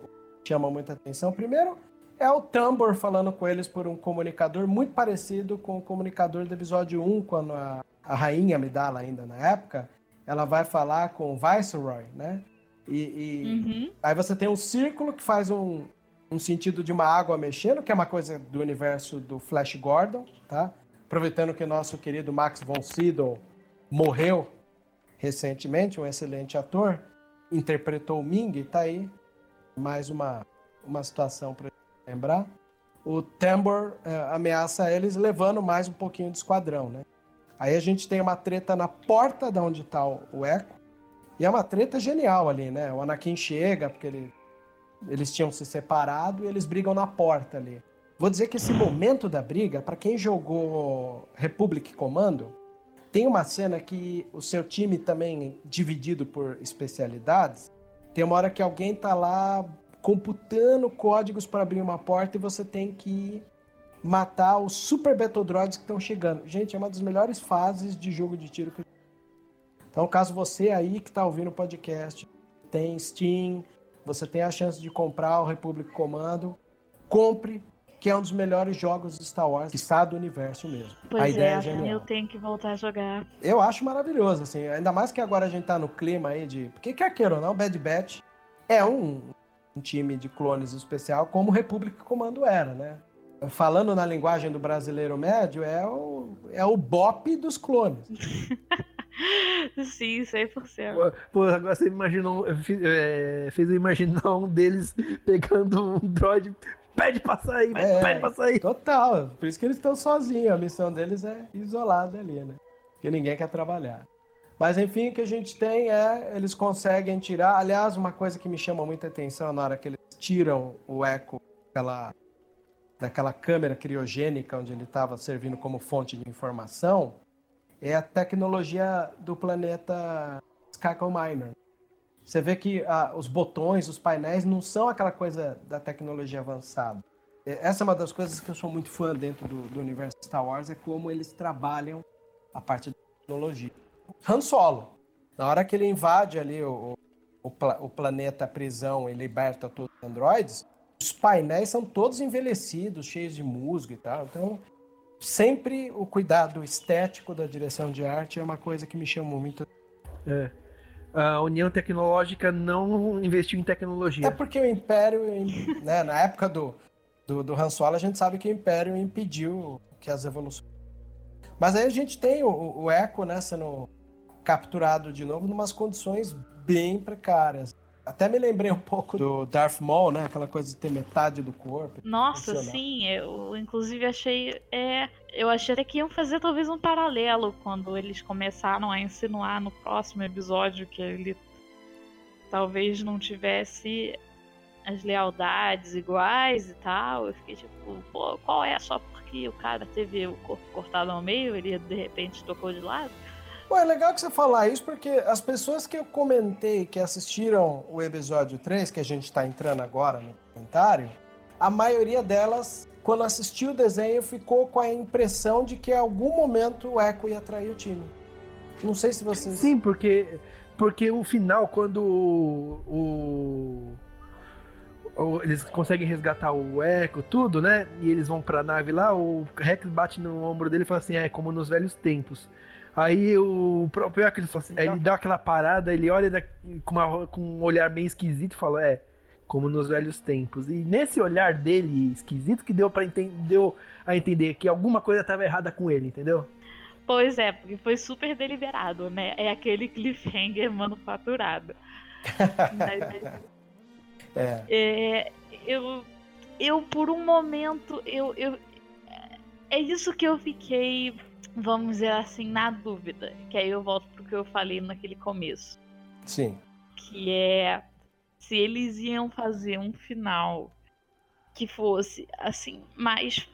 S1: chama muita atenção. Primeiro é o Tambor falando com eles por um comunicador muito parecido com o comunicador do episódio 1, quando a, a rainha Midala ainda na época, ela vai falar com o Viceroy, né? E, e uhum. aí você tem um círculo que faz um, um sentido de uma água mexendo, que é uma coisa do universo do Flash Gordon, tá? Aproveitando que o nosso querido Max von Sydow morreu recentemente, um excelente ator, interpretou o Ming, tá aí mais uma, uma situação para lembrar. O Tambor é, ameaça eles levando mais um pouquinho de esquadrão, né? Aí a gente tem uma treta na porta da onde tá o Echo. E é uma treta genial ali, né? O Anakin chega, porque ele, eles tinham se separado e eles brigam na porta ali. Vou dizer que esse momento da briga, para quem jogou Republic Commando, tem uma cena que o seu time também dividido por especialidades. Tem uma hora que alguém tá lá computando códigos para abrir uma porta e você tem que matar os super Betodroids que estão chegando. Gente, é uma das melhores fases de jogo de tiro que Então, caso você aí que está ouvindo o podcast tem Steam, você tem a chance de comprar o Republic Commando, compre, que é um dos melhores jogos de Star Wars, que está do universo mesmo.
S3: Pois
S1: a ideia é,
S3: é
S1: genial.
S3: eu tenho que voltar a jogar.
S1: Eu acho maravilhoso, assim, ainda mais que agora a gente tá no clima aí de. Porque quer queira ou não, Bad Batch é um, um time de clones especial, como o Republic Comando era, né? Falando na linguagem do brasileiro médio, é o, é o bop dos clones.
S3: Sim, 100%.
S2: Pô, agora você imaginou, é, fez eu imaginar um deles pegando um droid. Pede pra sair,
S1: É.
S2: pede pra sair.
S1: Total, por isso que eles estão sozinhos, a missão deles é isolada ali, né? Porque ninguém quer trabalhar. Mas enfim, o que a gente tem é, eles conseguem tirar, aliás, uma coisa que me chama muita atenção na hora que eles tiram o eco daquela, daquela câmera criogênica onde ele estava servindo como fonte de informação, é a tecnologia do planeta Skakel Minor. Você vê que ah, os botões, os painéis não são aquela coisa da tecnologia avançada. Essa é uma das coisas que eu sou muito fã dentro do, do universo Star Wars, é como eles trabalham a parte da tecnologia. Han Solo, na hora que ele invade ali o, o, pla- o planeta prisão e liberta todos os androides, os painéis são todos envelhecidos, cheios de musgo e tal. Então, sempre o cuidado estético da direção de arte é uma coisa que me chamou muito.
S2: É. A União Tecnológica não investiu em tecnologia.
S1: É porque o Império, né, na época do, do, do Han Solo, a gente sabe que o Império impediu que as evoluções. Mas aí a gente tem o, o Echo né, sendo capturado de novo numas condições bem precárias. Até me lembrei um pouco do Darth Maul, né? Aquela coisa de ter metade do corpo.
S3: Nossa, sim, eu inclusive achei. É, eu achei até que iam fazer talvez um paralelo quando eles começaram a insinuar no próximo episódio que ele talvez não tivesse as lealdades iguais e tal. Eu fiquei tipo, pô, qual é? Só porque o cara teve o corpo cortado ao meio, ele de repente tocou de lado?
S1: Pô, é legal que você falar isso, porque as pessoas que eu comentei que assistiram o episódio 3, que a gente tá entrando agora no comentário, a maioria delas, quando assistiu o desenho, ficou com a impressão de que em algum momento o Echo ia trair o time. Não sei se vocês.
S2: Sim, porque, porque o final, quando o- o- eles conseguem resgatar o Echo, tudo, né? E eles vão pra nave lá, o Rex bate no ombro dele e fala assim: é como nos velhos tempos. Aí o próprio Echo ele, fala assim, ele dá aquela parada, ele olha da- com, uma- com um olhar meio esquisito e fala: é, como nos velhos tempos. E nesse olhar dele esquisito que deu, deu a entender que alguma coisa estava errada com ele, entendeu?
S3: Pois é, porque foi super deliberado, né? É aquele cliffhanger manufaturado. Mas,
S1: É.
S3: É, eu, eu por um momento, eu, eu, é isso que eu fiquei, vamos dizer assim, na dúvida. Que aí eu volto pro que eu falei naquele começo.
S1: Sim.
S3: Que é se eles iam fazer um final que fosse, assim, mais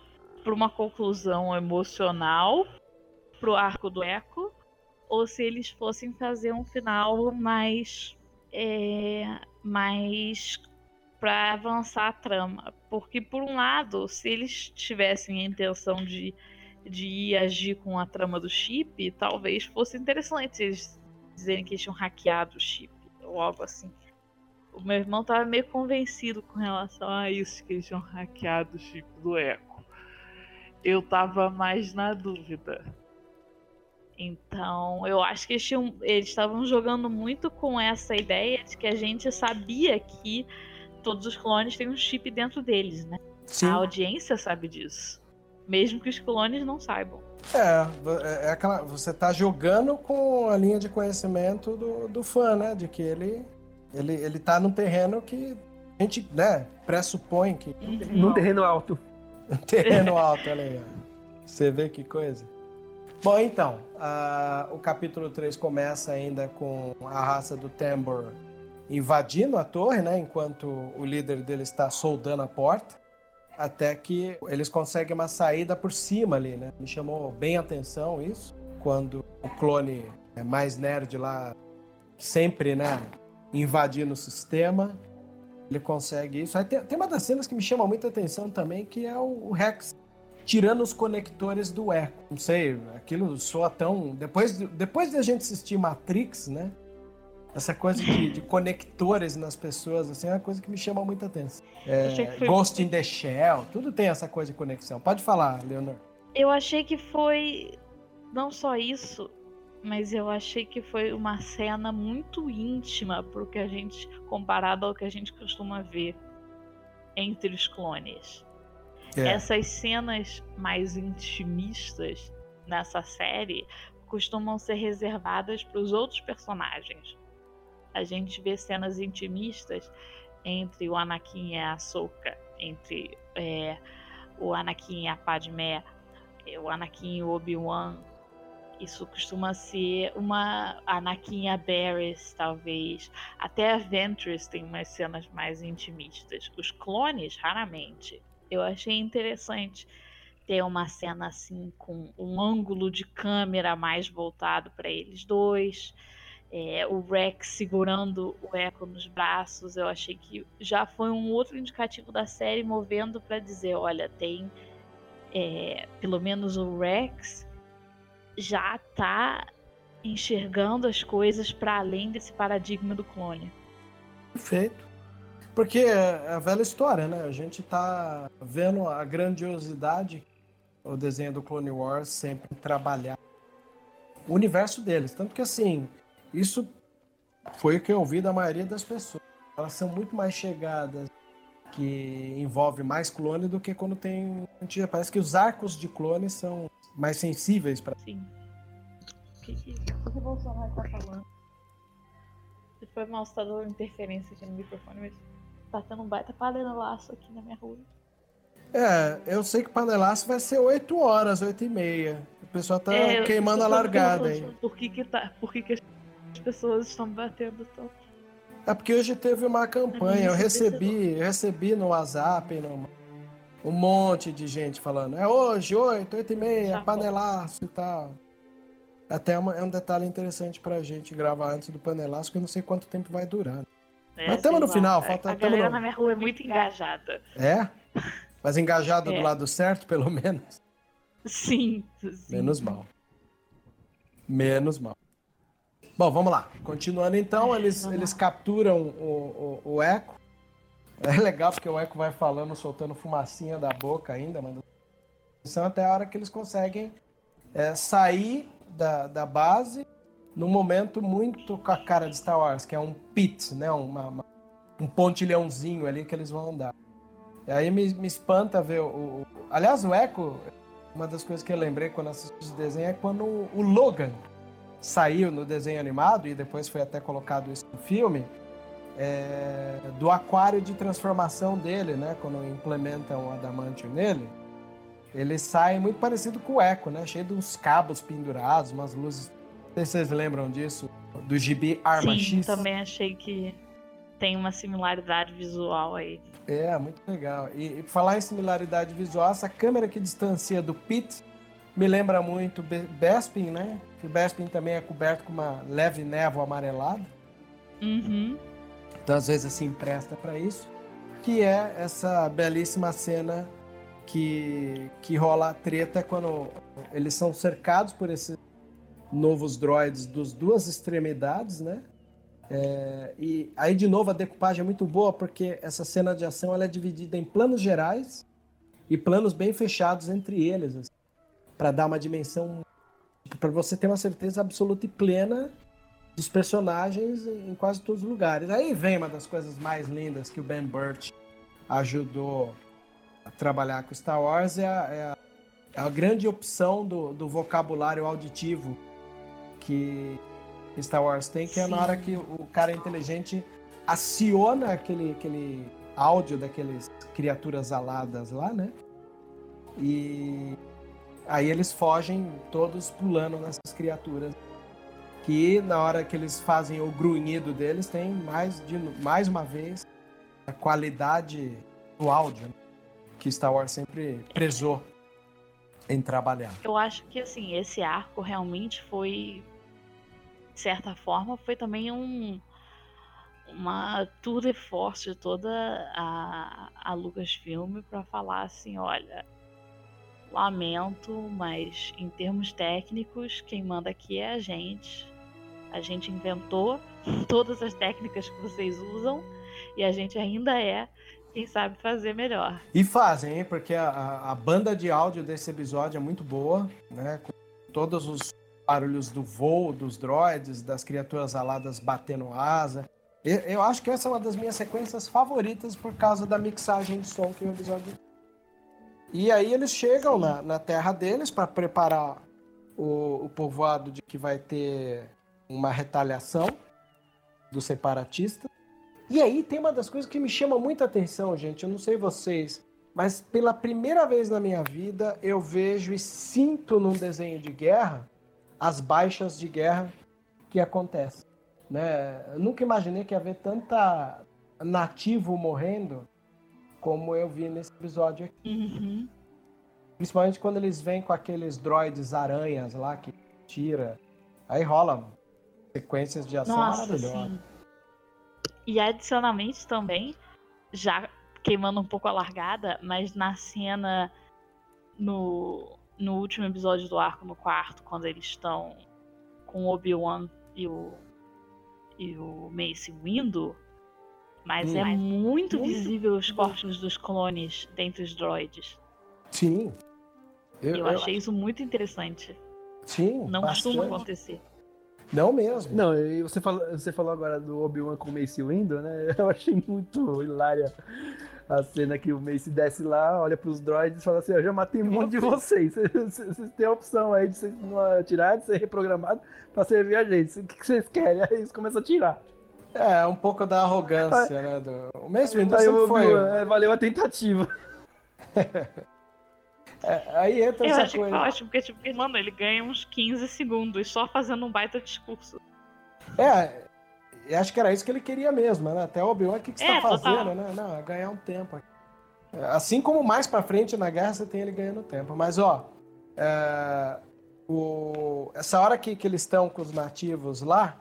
S3: pra uma conclusão emocional pro arco do Echo, ou se eles fossem fazer um final mais. É, mais para avançar a trama. Porque, por um lado, se eles tivessem a intenção de, de ir agir com a trama do chip, talvez fosse interessante eles dizerem que eles tinham hackeado o chip ou algo assim. O meu irmão tava meio convencido com relação a isso, que eles tinham hackeado o chip do Echo. Eu tava mais na dúvida. Então, eu acho que eles estavam jogando muito com essa ideia de que a gente sabia que todos os clones têm um chip dentro deles, né?
S1: Sim.
S3: A audiência sabe disso. Mesmo que os clones não saibam.
S1: É, é é aquela, você tá jogando com a linha de conhecimento do, do fã, né? De que ele, ele, ele tá num terreno que a gente, né, pressupõe que
S2: Num terreno alto.
S1: um terreno alto, olha aí. ó. Você vê que coisa. Bom, então, ah, o capítulo 3 começa ainda com a raça do Tambor invadindo a torre, né? Enquanto o líder dele está soldando a porta. Até que eles conseguem uma saída por cima ali, né? Me chamou bem a atenção isso. quando o clone é mais nerd lá, sempre, né, invadindo o sistema, ele consegue isso. Aí tem, tem uma das cenas que me chama muita atenção também, que é o, Rex tirando os conectores do Echo. Não sei, aquilo soa tão. Depois, depois de a gente assistir Matrix, né? Essa coisa de, de, conectores nas pessoas, assim, é uma coisa que me chama muita atenção. É, foi... Ghost in the Shell, tudo tem essa coisa de conexão. Pode falar, Leonor.
S3: Eu achei que foi não só isso, mas eu achei que foi uma cena muito íntima porque a gente comparado ao que a gente costuma ver entre os clones. É. Essas cenas mais intimistas nessa série costumam ser reservadas para os outros personagens. A gente vê cenas intimistas entre o Anakin e a Ahsoka, entre é, o Anakin e a Padmé, o Anakin e o Obi-Wan. Isso costuma ser uma Anakin e a Barris, talvez. Até a Ventress tem umas cenas mais intimistas. Os clones, raramente. Eu achei interessante ter uma cena assim com um ângulo de câmera mais voltado para eles dois. É, o Rex segurando o Echo nos braços, eu achei que já foi um outro indicativo da série movendo para dizer, olha, tem é, pelo menos o Rex já tá enxergando as coisas para além desse paradigma do clone.
S1: Perfeito. Porque é a velha história, né? A gente tá vendo a grandiosidade, o desenho do Clone Wars sempre trabalhar o universo deles. Tanto que, assim, isso foi o que eu ouvi da maioria das pessoas. Elas são muito mais chegadas, que envolve mais clone do que quando tem. Parece que os arcos de clones são mais sensíveis para.
S3: Sim. O que, que, o que o Bolsonaro tá falando? Foi mal, você tá dando interferência aqui no microfone, mas tá tendo um baita panelaço aqui na minha rua.
S1: É, eu sei que panelaço vai ser 8 horas, 8 e meia. O pessoal tá é, queimando a largada aí.
S3: Por que que, tá, por que que as pessoas estão batendo tanto?
S1: É porque hoje teve uma campanha, eu recebi, eu recebi no WhatsApp, no, um monte de gente falando, é hoje, 8, 8 e meia, panelaço e tal. Até uma, é um detalhe interessante pra gente gravar antes do panelaço, que eu não sei quanto tempo vai durar. É, Mas estamos no final, falta.
S3: A galera no... na minha rua é muito engajada.
S1: É? Mas engajada é. do lado certo, pelo menos?
S3: Sim, sim.
S1: Menos mal. Menos mal. Bom, vamos lá. Continuando então, eles, eles capturam o, o, o Eco. É legal porque o Eco vai falando, soltando fumacinha da boca ainda, são até a hora que eles conseguem é, sair da, da base num momento muito com a cara de Star Wars, que é um pit, né? Uma, uma, um pontilhãozinho ali que eles vão andar. E aí me, me espanta ver o, o, Aliás, o Echo, uma das coisas que eu lembrei quando assisti esse desenho é quando o, o Logan saiu no desenho animado, e depois foi até colocado isso no filme, é, do aquário de transformação dele, né? Quando implementam o adamantium nele, ele sai muito parecido com o Echo, né? Cheio de uns cabos pendurados, umas luzes sei se vocês lembram disso, do gibi Arma
S3: Sim,
S1: X.
S3: também achei que tem uma similaridade visual aí.
S1: É, muito legal. E, e falar em similaridade visual, essa câmera que distancia do Pit me lembra muito Bespin, né? Que Bespin também é coberto com uma leve névoa amarelada.
S3: Uhum.
S1: Então, às vezes, assim, presta para isso. Que é essa belíssima cena que, que rola a treta quando eles são cercados por esses novos droids dos duas extremidades, né? É, e aí, de novo, a decupagem é muito boa porque essa cena de ação ela é dividida em planos gerais e planos bem fechados entre eles, assim, para dar uma dimensão, para você ter uma certeza absoluta e plena dos personagens em quase todos os lugares. Aí vem uma das coisas mais lindas que o Ben Burt ajudou a trabalhar com Star Wars é a, é a, é a grande opção do, do vocabulário auditivo que Star Wars tem, que Sim. é na hora que o cara inteligente aciona aquele, aquele áudio daqueles criaturas aladas lá, né? E aí eles fogem todos pulando nessas criaturas. Que na hora que eles fazem o grunhido deles, tem mais, de, mais uma vez a qualidade do áudio né? que Star Wars sempre prezou. em trabalhar.
S3: Eu acho que assim, esse arco realmente foi, de certa forma, foi também um uma tour de force de toda a, a Lucasfilm para falar assim, olha, lamento, mas em termos técnicos, quem manda aqui é a gente. A gente inventou todas as técnicas que vocês usam e a gente ainda é quem sabe fazer melhor.
S1: E fazem, hein? Porque a, a banda de áudio desse episódio é muito boa, né? Com todos os barulhos do voo, dos droids, das criaturas aladas batendo asa. Eu, eu acho que essa é uma das minhas sequências favoritas por causa da mixagem de som que o episódio. E aí eles chegam na, na terra deles para preparar o, o povoado de que vai ter uma retaliação do separatista. E aí tem uma das coisas que me chama muita atenção, gente. Eu não sei vocês, mas pela primeira vez na minha vida eu vejo e sinto num desenho de guerra as baixas de guerra que acontecem. Né? Nunca imaginei que ia haver tanta nativo morrendo como eu vi nesse episódio aqui.
S3: Uhum.
S1: Principalmente quando eles vêm com aqueles droids aranhas lá que tira. Aí rola sequências de ação
S3: Nossa,
S1: maravilhosas.
S3: sim. E adicionalmente também, já queimando um pouco a largada, mas na cena no, no último episódio do arco, no quarto, quando eles estão com o Obi-Wan e o, e o Mace Windu, mas
S1: Hum.
S3: é muito
S1: Muito
S3: visível os corpos dos clones dentre os droids.
S1: Sim. Eu,
S3: Eu,
S1: eu-
S3: achei isso muito interessante.
S1: Sim,
S3: Não
S1: bastante.
S3: costuma acontecer.
S1: Não mesmo.
S2: Não, e você falou, você falou agora do Obi-Wan com o Mace Windu, né? Eu achei muito hilária a cena que o Mace desce lá, olha pros droids e fala assim, eu já matei um monte de vocês. Vocês têm a opção aí de vocês não atirar, de ser reprogramado pra servir a gente. O que que vocês querem? Aí eles começam a tirar.
S1: É, um pouco da arrogância, né? Do... O Mace Windu
S2: Aí
S1: sempre
S2: o
S1: foi...
S2: É, valeu a tentativa.
S1: É, aí entra
S3: Eu
S1: essa
S3: achei
S1: coisa.
S3: ótimo, porque, tipo, mano, ele ganha uns 15 segundos só fazendo um baita discurso.
S1: É, eu acho que era isso que ele queria mesmo, né? Até o Obi-Wan, o que, que você
S3: É,
S1: tá fazendo,
S3: total.
S1: né? Não, é ganhar um tempo. aqui. Assim como mais pra frente na guerra você tem ele ganhando tempo. Mas, ó, é, o- essa hora que, que eles estão com os nativos lá,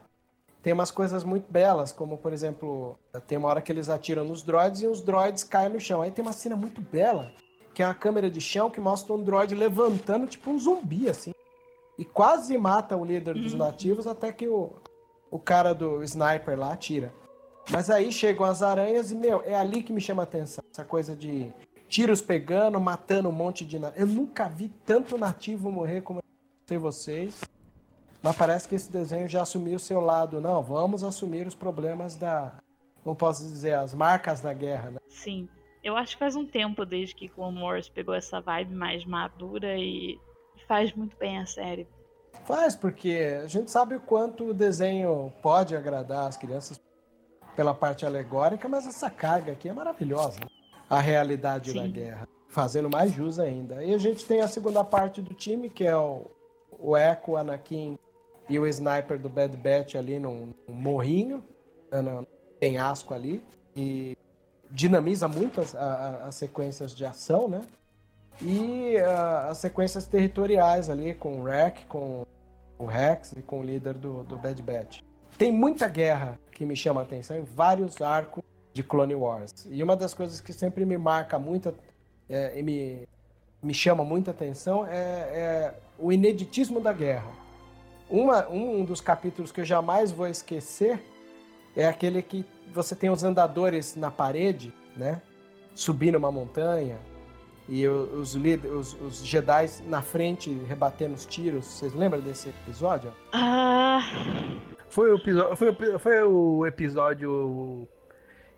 S1: tem umas coisas muito belas, como, por exemplo, tem uma hora que eles atiram nos droids e os droids caem no chão. Aí tem uma cena muito bela, que é uma câmera de chão que mostra um droid levantando, tipo um zumbi, assim. E quase mata o líder dos
S3: Uhum.
S1: nativos até que o, o cara do sniper lá atira. Mas aí chegam as aranhas e, meu, é ali que me chama a atenção. Essa coisa de tiros pegando, matando um monte de... Eu nunca vi tanto nativo morrer como eu sei vocês. Mas parece que esse desenho já assumiu o seu lado. Não, vamos assumir os problemas da... Como posso dizer? As marcas da guerra, né?
S3: Sim. Eu acho que faz um tempo desde que Clone Wars pegou essa vibe mais madura e faz muito bem a série.
S1: Faz, porque a gente sabe o quanto o desenho pode agradar as crianças pela parte alegórica, mas essa carga aqui é maravilhosa. né? A realidade da
S3: Sim.
S1: guerra. Fazendo mais jus ainda. E a gente tem a segunda parte do time, que é o, o Echo, o Anakin e o Sniper do Bad Batch ali num, num morrinho, num penhasco ali. E dinamiza muito as, a- a- as sequências de ação, né? E ah, as sequências territoriais ali, com o Rek, com o Rex e com o líder do, do Bad Batch. Tem muita guerra que me chama a atenção em vários arcos de Clone Wars. E uma das coisas que sempre me marca muito é, e me, me chama muita atenção é, é o ineditismo da guerra. Uma, um dos capítulos que eu jamais vou esquecer é aquele que você tem os andadores na parede, né? Subindo uma montanha, e os, os, os Jedi na frente rebatendo os tiros. Vocês lembram desse episódio?
S3: Ah,
S2: Foi o episódio, foi, o- foi o episódio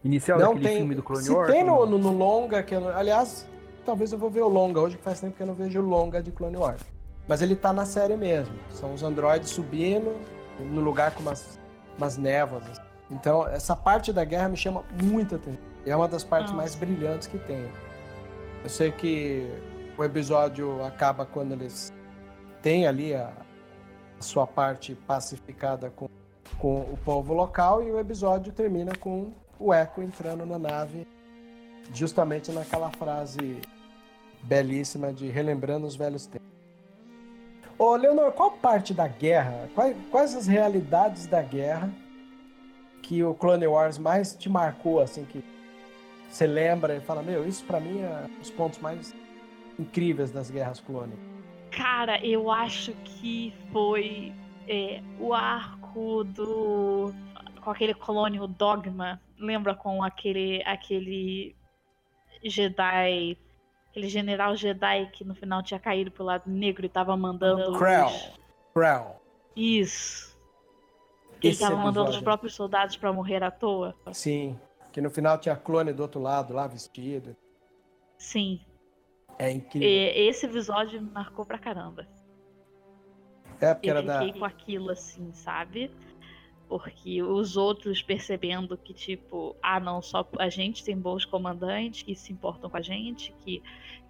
S2: inicial daquele filme do Clone Wars?
S1: tem no, no,
S2: não?
S1: no longa, que eu, não- aliás, talvez eu vou ver o longa hoje, que faz tempo que eu não vejo o longa de Clone Wars. Mas ele tá na série mesmo. São os androides subindo no lugar com umas, umas névoas. Então, essa parte da guerra me chama muita atenção. E é uma das partes
S3: Nossa.
S1: mais brilhantes que tem. Eu sei que o episódio acaba quando eles têm ali a, a sua parte pacificada com, com o povo local e o episódio termina com o Echo entrando na nave justamente naquela frase belíssima de relembrando os velhos tempos. Ô, Leonor, qual parte da guerra, quais, quais as realidades da guerra que o Clone Wars mais te marcou, assim, que você lembra e fala, meu, isso para mim é os pontos mais incríveis das guerras clônicas?
S3: Cara, eu acho que foi é, o arco do. com aquele colônio Dogma. Lembra com aquele. aquele Jedi. Aquele general Jedi que no final tinha caído pro lado negro e tava mandando.
S1: Krell.
S3: Os...
S1: Krell.
S3: Isso. Ele
S1: Esse
S3: tava mandando os
S1: episódio.
S3: próprios soldados pra morrer à toa.
S1: Sim. Que no final tinha clone do outro lado lá vestido.
S3: Sim.
S1: É incrível.
S3: E esse episódio me marcou pra caramba.
S1: É porque
S3: Eu
S1: era da.
S3: fiquei com aquilo assim, sabe? Porque os outros percebendo que, tipo, ah, não, só a gente tem bons comandantes que se importam com a gente, que,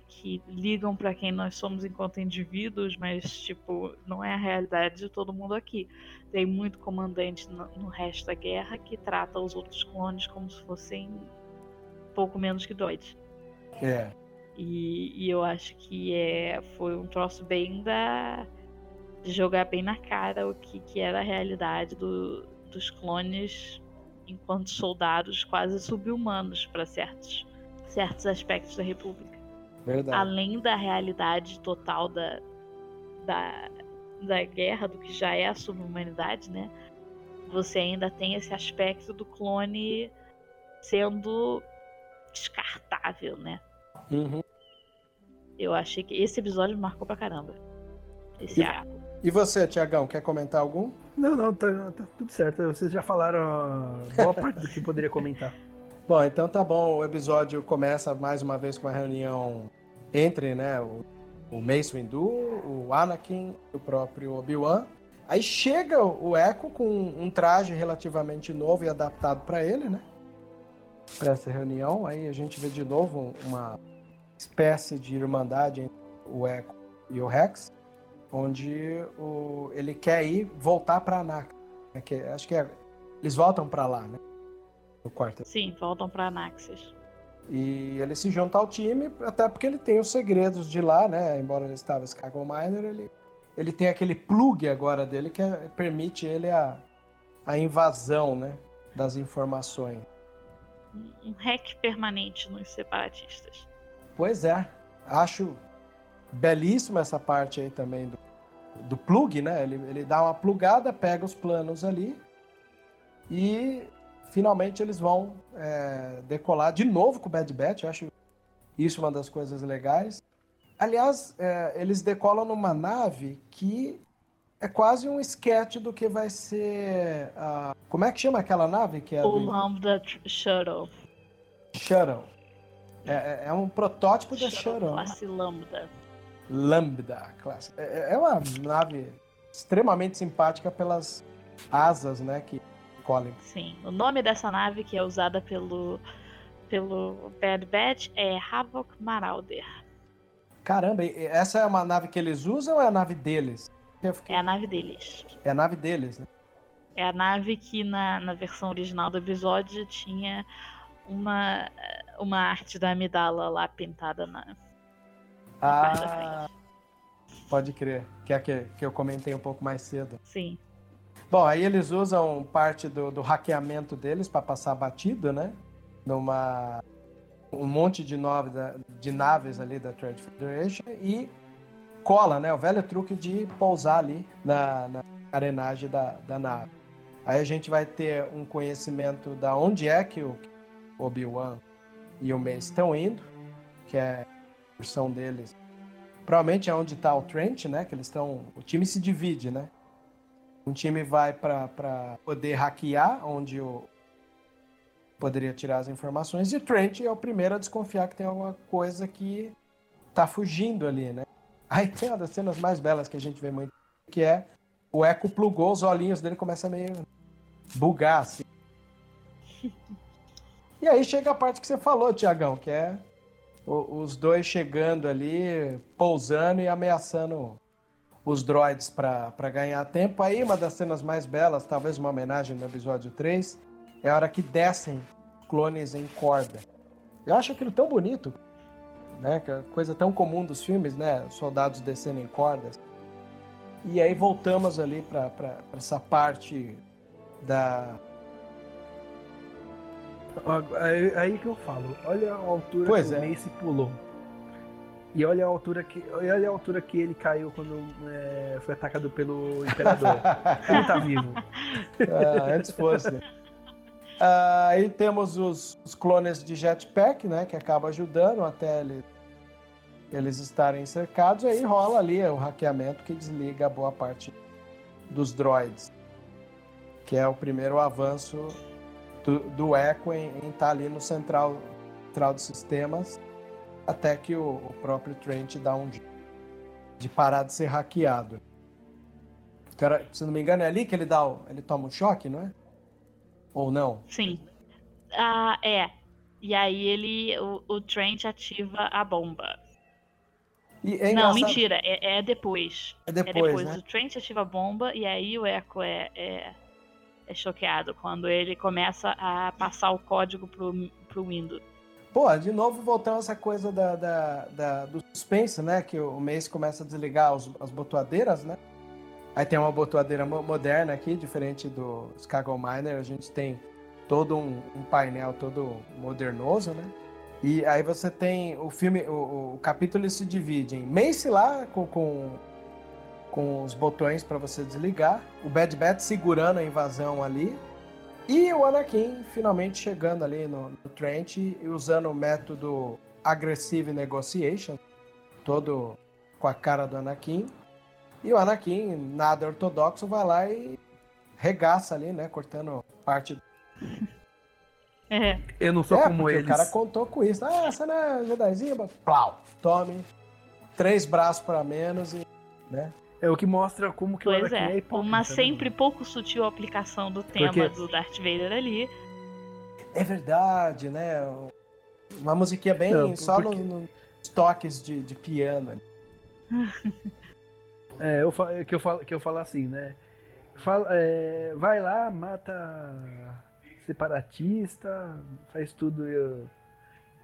S3: que ligam pra quem nós somos enquanto indivíduos, mas, tipo, não é a realidade de todo mundo aqui. Tem muito comandante no, no resto da guerra que trata os outros clones como se fossem pouco menos que doidos.
S1: É.
S3: E, e eu acho que é, foi um troço bem da. de jogar bem na cara o que, que era a realidade do, dos clones enquanto soldados quase sub-humanos para certos, certos aspectos da República.
S1: Verdade.
S3: Além da realidade total da, da, da guerra, do que já é a sub-humanidade, né? Você ainda tem esse aspecto do clone sendo descartável, né?
S1: Uhum.
S3: Eu achei que esse episódio me marcou pra caramba. Esse
S1: E-
S3: arco.
S1: E você, Tiagão, quer comentar algum?
S2: Não, não, tá, tá tudo certo. Vocês já falaram a boa parte do que poderia comentar.
S1: Bom, então tá bom. O episódio começa mais uma vez com uma reunião entre, né, o, o Mace Windu, o Anakin o próprio Obi-Wan. Aí chega o Echo com um traje relativamente novo e adaptado para ele, né? Para essa reunião. Aí a gente vê de novo uma espécie de irmandade entre o Echo e o Rex, onde o, ele quer ir voltar para Anakin. né, que acho que é- eles voltam para lá, né? No quarto
S3: Sim, voltam pra Anaxes.
S1: e ele se junta ao time, até porque ele tem os segredos de lá, né? Embora ele estava Skywalker Miner, ele, ele tem aquele plug agora dele que é- permite ele a, a invasão, né? Das informações.
S3: Um hack permanente nos separatistas.
S1: Pois é, acho belíssima essa parte aí também do, do plug, né? Ele, ele dá uma plugada, pega os planos ali e finalmente eles vão é, decolar de novo com o Bad Batch. Eu acho isso uma das coisas legais. Aliás, é, eles decolam numa nave que é quase um sketch do que vai ser. a- como é que chama aquela nave que é
S3: O Tr- Shuttle.
S1: Shuttle? É, é- é um protótipo da Shuttle. né?
S3: Classe Lambda.
S1: Lambda classe. É, é uma nave extremamente simpática pelas asas, né, que colhem.
S3: Sim. O nome dessa nave que é usada pelo, pelo Bad Batch é Havoc Marauder.
S1: Caramba, essa é uma nave que eles usam ou é a nave deles? Fiquei-
S3: É a nave deles.
S1: É a nave deles, né?
S3: É a nave que na, na versão original do episódio tinha uma, uma arte da amidala lá pintada na.
S1: Ah, pode crer. Que é que, que eu comentei um pouco mais cedo.
S3: Sim.
S1: Bom, aí eles usam parte do, do hackeamento deles para passar batido, né? Numa um monte de, nove, de naves ali da Trade Federation e cola, né? O velho truque de pousar ali na, na carenagem da, da nave. Aí a gente vai ter um conhecimento da onde é que o Obi-Wan e o Mace estão indo, que é versão deles. Provavelmente é onde está o Trent, né? Que eles estão. O time se divide, né? Um time vai para poder hackear, onde o poderia tirar as informações, e o Trent é o primeiro a desconfiar que tem alguma coisa que tá fugindo ali, né? Aí tem uma das cenas mais belas que a gente vê muito, que é o Echo plugou os olhinhos dele começa a meio bugar, assim. E aí chega a parte que você falou, Tiagão, que é os dois chegando ali, pousando e ameaçando os droids para ganhar tempo. Aí uma das cenas mais belas, talvez uma homenagem no episódio 3, é a hora que descem clones em corda. Eu acho aquilo tão bonito. né? É coisa tão comum dos filmes, né? Soldados descendo em cordas. E aí voltamos ali para essa parte da.
S2: Aí, aí que eu falo, olha a altura
S1: Pois
S2: que
S1: é.
S2: o Mace pulou. E olha a altura que, olha a altura que ele caiu quando é, foi atacado pelo Imperador. ele tá vivo.
S1: Ah, antes fosse. Ah, aí temos os, os clones de jetpack, né? Que acaba ajudando até ele- eles estarem cercados. Aí rola ali o hackeamento que desliga boa parte dos droids. Que é o primeiro avanço do, do Echo em estar ali no central, central de sistemas. Até que o, o próprio Trent dá um jeito de parar de ser hackeado. Cara, se não me engano, é ali que ele dá o, ele toma um choque, não é? Ou não?
S3: Sim. Ah, é. E aí ele. O, o Trent ativa a bomba.
S1: É
S3: Não, mentira, é, é depois.
S1: É
S3: É
S1: depois,
S3: depois.
S1: né?
S3: O Trent ativa a bomba e aí o Echo é, é, é choqueado quando ele começa a passar o código pro, pro Windows.
S1: Pô, de novo voltando essa coisa da, da- da- do suspense, né? Que o Mace começa a desligar os- as botoadeiras, né? Aí tem uma botoadeira mo- moderna aqui, diferente do Skago Miner. A gente tem todo um, um painel todo modernoso, né? E aí você tem o filme, o, o capítulo se divide em Mace lá com, com, com os botões para você desligar, o Bad Bat segurando a invasão ali, e o Anakin finalmente chegando ali no, no Trent e usando o método Aggressive Negotiation, todo com a cara do Anakin. E o Anakin, nada ortodoxo, vai lá e regaça ali, né? Cortando parte.
S3: É,
S2: Eu não sou
S1: é,
S2: como eles.
S1: o cara contou com isso. Ah, essa não é Jedizinha? Plau! Tome. Três braços para menos e. Né?
S2: É o que mostra como que o
S3: pois
S2: Anakin é,
S3: é.
S2: hipócrita,
S3: Uma
S2: né,
S3: sempre pouco sutil aplicação do tema
S2: Porque-
S3: do Darth Vader ali.
S1: É verdade, né? Uma musiquinha bem
S2: Não,
S1: só
S2: porque-
S1: no- nos toques de, de piano.
S2: É, eu, fa- que, eu falo, que eu falo assim, né? Fala, é, vai lá, mata separatista, faz tudo eu-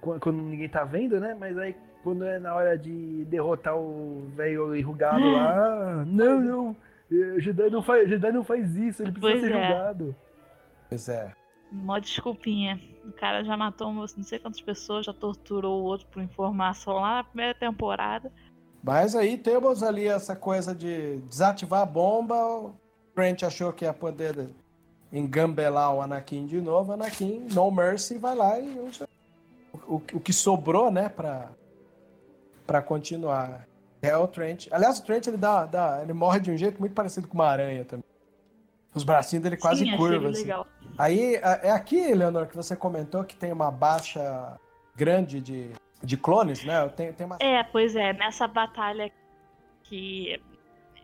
S2: quando, quando ninguém tá vendo, né? Mas aí quando é na hora de derrotar o velho enrugado lá, não, não, eh, Jedi não faz, Jedi não faz isso, ele precisa
S3: Pois
S2: ser
S3: é.
S2: julgado.
S1: Pois é.
S3: Mó desculpinha. O cara já matou não sei quantas pessoas, já torturou o outro por informação lá na primeira temporada.
S1: Mas aí temos ali essa coisa de desativar a bomba. O Trent achou que ia poder engambelar o Anakin de novo. Anakin, no mercy, vai lá e usa o, o que sobrou, né, pra, pra continuar. É o Trent. Aliás, o Trent ele, dá, dá- ele morre de um jeito muito parecido com uma aranha também. Os bracinhos dele quase
S3: Sim,
S1: curvas. assim.
S3: legal.
S1: Aí, a- é aqui, Leonor, que você comentou que tem uma baixa grande de, de clones, né? Tem, tem uma...
S3: É, pois é, nessa batalha que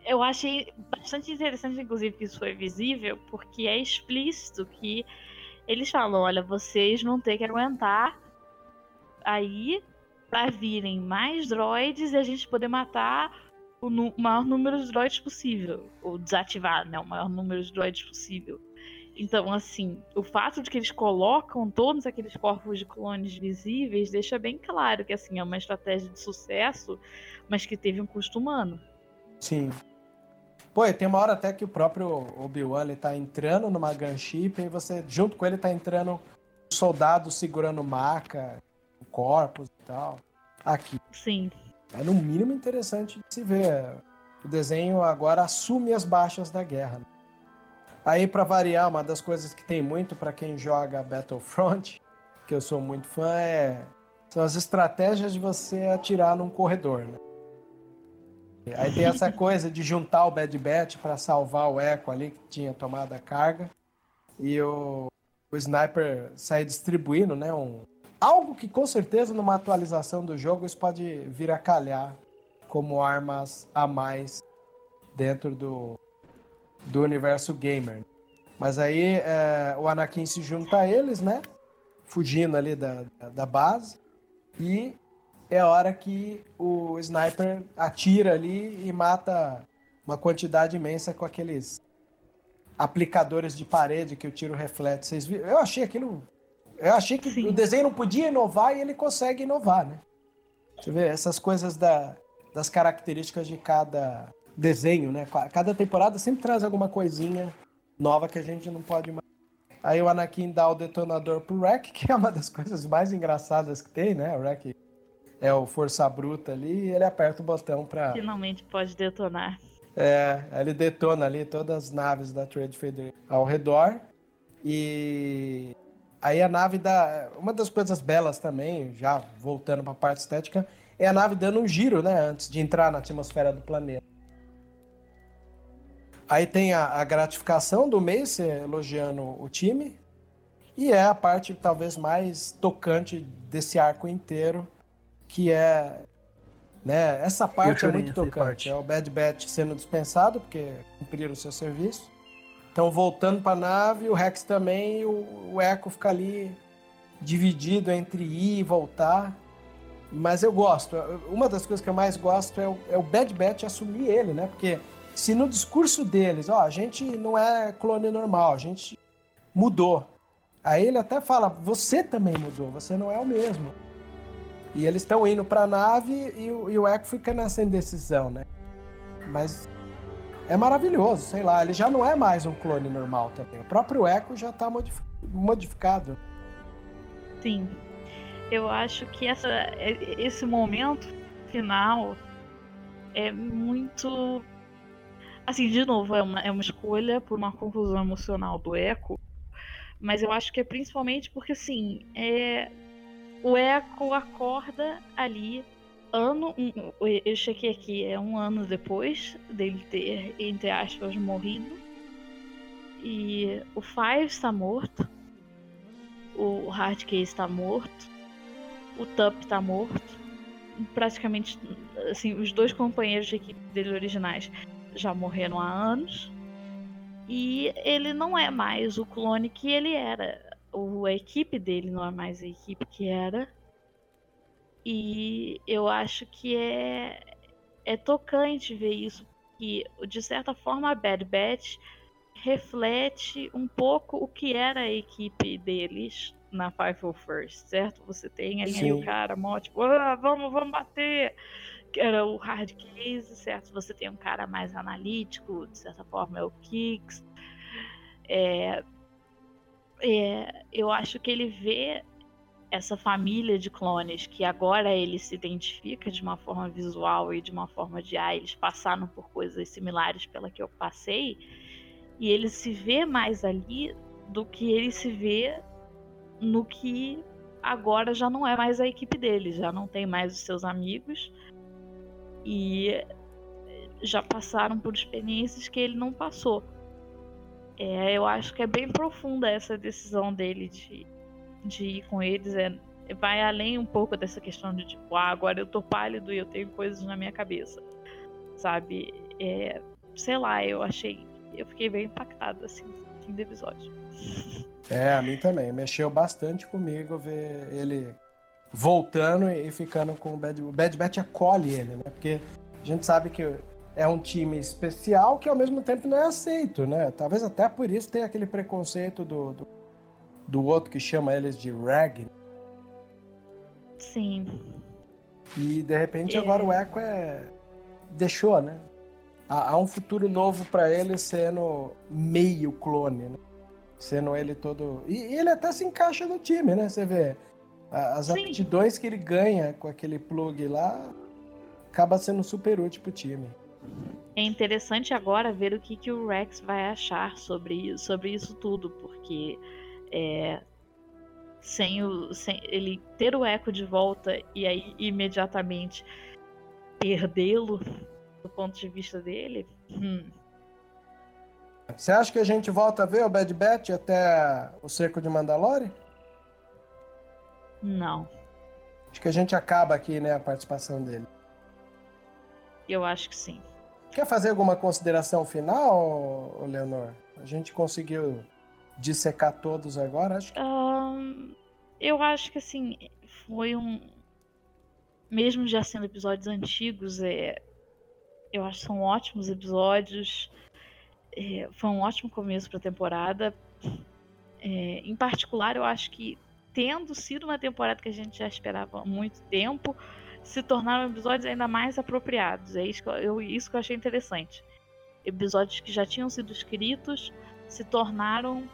S3: eu achei bastante interessante, inclusive, que isso foi visível, porque é explícito que eles falam, olha, vocês vão ter que aguentar aí pra virem mais droids e a gente poder matar o maior número de droids possível. Ou desativar, né? O maior número de droids possível. Então, assim, o fato de que eles colocam todos aqueles corpos de clones visíveis deixa bem claro que, assim, é uma estratégia de sucesso, mas que teve um custo humano.
S1: Sim. Pô, e tem uma hora até que o próprio Obi-Wan tá entrando numa gunship e você, junto com ele, tá entrando soldado segurando maca, corpos tal. Aqui.
S3: Sim,
S1: É no mínimo interessante de se ver. O desenho agora assume as baixas da guerra. né? Aí, pra variar, uma das coisas que tem muito pra quem joga Battlefront, que eu sou muito fã, é são as estratégias de você atirar num corredor, né? Aí tem essa coisa de juntar o Bad Batch pra salvar o Echo ali que tinha tomado a carga e o, o sniper sair distribuindo, né, um, Algo que com certeza numa atualização do jogo isso pode vir a calhar como armas a mais dentro do, do universo gamer. Mas aí é, o Anakin se junta a eles, né? Fugindo ali da, da, base. E é a hora que o sniper atira ali e mata uma quantidade imensa com aqueles aplicadores de parede que o tiro reflete. Vocês viram? Eu achei aquilo eu achei que
S3: Sim.
S1: o desenho não podia inovar e ele consegue inovar, né? Você vê essas coisas da, das características de cada desenho, né? Cada temporada sempre traz alguma coisinha nova que a gente não pode mais. Aí o Anakin dá o detonador pro Rek, que é uma das coisas mais engraçadas que tem, né? O Rek é o força bruta ali e ele aperta o botão para
S3: Finalmente pode detonar.
S1: É, ele detona ali todas as naves da Trade Federation ao redor. E aí a nave dá. Uma das coisas belas também, já voltando para a parte estética, é a nave dando um giro, né? Antes de entrar na atmosfera do planeta. Aí tem a, a gratificação do Mace elogiando o time. E é a parte talvez mais tocante desse arco inteiro, que é né? Essa parte é muito tocante. É o Bad Batch sendo dispensado, porque cumpriram o seu serviço. Então, voltando para a nave, o Rex também, o, o Echo fica ali dividido entre ir e voltar. Mas eu gosto. Uma das coisas que eu mais gosto é o, é o Bad Batch assumir ele, né? Porque se no discurso deles, ó, a gente não é clone normal, a gente mudou. Aí ele até fala, você também mudou, você não é o mesmo. E eles estão indo para a nave e, e o Echo fica nessa indecisão, né? Mas é maravilhoso, sei lá, ele já não é mais um clone normal também. O próprio Echo já está modificado.
S3: Sim. Eu acho que essa, esse momento final é muito. Assim, de novo, é uma, é uma escolha por uma conclusão emocional do Echo, mas eu acho que é principalmente porque, assim, é, o Echo acorda ali ano, um, eu chequei aqui, é um ano depois dele ter, entre aspas, morrido. E o Five está morto. O Hardcase está morto. O Tup está morto. Praticamente, assim, os dois companheiros de equipe dele originais já morreram há anos. E ele não é mais o clone que ele era o, a equipe dele não é mais a equipe que era. E eu acho que é, é tocante ver isso, que de certa forma a Bad Batch reflete um pouco o que era a equipe deles na Five First, certo? Você tem ali Sim. o cara mó tipo, ah, vamos, vamos bater, que era o hard case, certo? Você tem um cara mais analítico, de certa forma é o Kicks. É, é, eu acho que ele vê essa família de clones que agora ele se identifica de uma forma visual e de uma forma de ah, eles passaram por coisas similares pela que eu passei e ele se vê mais ali do que ele se vê no que agora já não é mais a equipe dele, já não tem mais os seus amigos e já passaram por experiências que ele não passou. É, eu acho que é bem profunda essa decisão dele de, de ir com eles. É, vai além um pouco dessa questão de tipo, ah, agora eu tô pálido e eu tenho coisas na minha cabeça. Sabe? É, sei lá, eu achei. Eu fiquei bem impactada, assim, no fim do episódio.
S1: É, a mim também. Mexeu bastante comigo ver ele voltando e ficando com o Bad, o Bad Batch acolhe ele, né? Porque a gente sabe que é um time especial que ao mesmo tempo não é aceito, né? Talvez até por isso tenha aquele preconceito do, do, do outro que chama eles de rag.
S3: Sim.
S1: E de repente é. agora o Echo é deixou, né? Há, um futuro novo para ele sendo meio clone, né? Sendo ele todo. E, e, ele até se encaixa no time, né? Você vê. As Sim. aptidões que ele ganha com aquele plug lá acaba sendo super útil pro time.
S3: É interessante agora ver o que, que o Rex vai achar sobre, sobre isso tudo, porque é, sem, o, sem ele ter o eco de volta e aí imediatamente perdê-lo do ponto de vista dele. Hum.
S1: Você acha que a gente volta a ver o Bad Batch até o cerco de Mandalore?
S3: Não.
S1: Acho que a gente acaba aqui, né, a participação dele.
S3: Eu acho que sim.
S1: Quer fazer alguma consideração final, Leonor? A gente conseguiu dissecar todos agora, acho que...
S3: Um, eu acho que assim, foi um. Mesmo já sendo episódios antigos, é... eu acho que são ótimos episódios. É... Foi um ótimo começo para a temporada. É... Em particular, eu acho que tendo sido uma temporada que a gente já esperava há muito tempo, se tornaram episódios ainda mais apropriados. É isso que eu, isso que eu achei interessante. Episódios que já tinham sido escritos se tornaram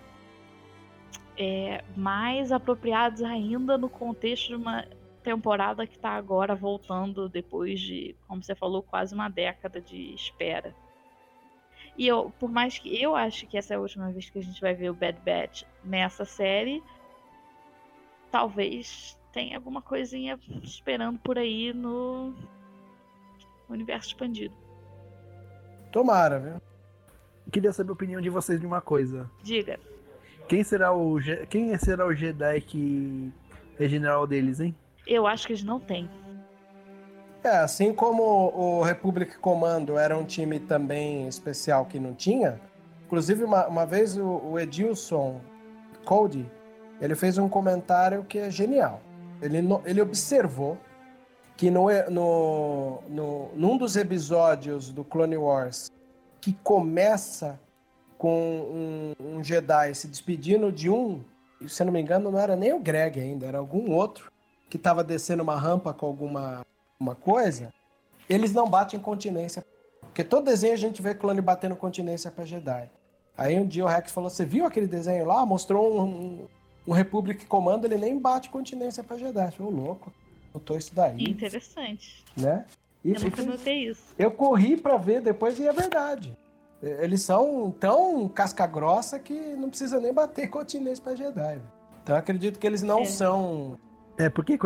S3: é, mais apropriados ainda no contexto de uma temporada que está agora voltando depois de, como você falou, quase uma década de espera. E eu, por mais que eu acho que essa é a última vez que a gente vai ver o Bad Batch nessa série, talvez tenha alguma coisinha esperando por aí no universo expandido.
S1: Tomara, viu?
S2: Queria saber a opinião de vocês de uma coisa.
S3: Diga.
S2: Quem será o quem será o Jedi que é general deles, hein?
S3: Eu acho que eles não têm.
S1: É, assim como o Republic Commando era um time também especial que não tinha, inclusive uma, uma vez o, o Edilson Cody, ele fez um comentário que é genial. Ele, ele observou que no, no, no, num dos episódios do Clone Wars que começa com um, um Jedi se despedindo de um, se eu não me engano, não era nem o Greg ainda, era algum outro que estava descendo uma rampa com alguma uma coisa, eles não batem continência. Porque todo desenho a gente vê clone batendo continência para Jedi. Aí um dia o Rex falou: Você viu aquele desenho lá? Mostrou um, um, um Republic Comando, ele nem bate continência para Jedi. Falei, louco, notou isso daí.
S3: Interessante.
S1: Né?
S3: E eu nunca notei isso.
S1: Eu corri para ver depois e é verdade. Eles são tão casca grossa que não precisa nem bater continência para Jedi. Então acredito que eles não é. são.
S2: É, porque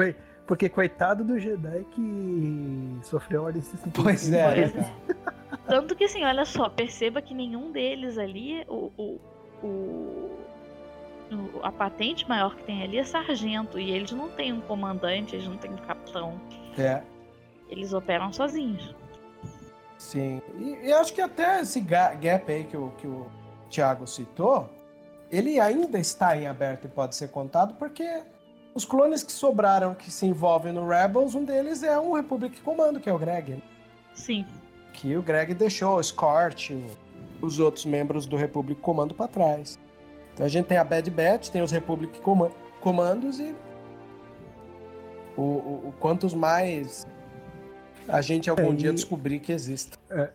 S2: porque coitado do Jedi que sofreu ordem 65.
S1: Pois é.
S3: Tanto que assim, olha só, perceba que nenhum deles ali, o, o, o, a patente maior que tem ali é sargento. E eles não têm um comandante, eles não têm um capitão.
S1: É.
S3: Eles operam sozinhos.
S1: Sim. E, e acho que até esse gap aí que o, que o Thiago citou, ele ainda está em aberto e pode ser contado, porque os clones que sobraram que se envolvem no Rebels, um deles é um Republic Commando, que é o Greg.
S3: Sim.
S1: Que o Greg deixou o Scorch, os outros membros do Republic Commando para trás. Então a gente tem a Bad Batch, tem os Republic Commandos e o, o, o quantos mais a gente algum é, dia e... descobrir que existe.
S2: É,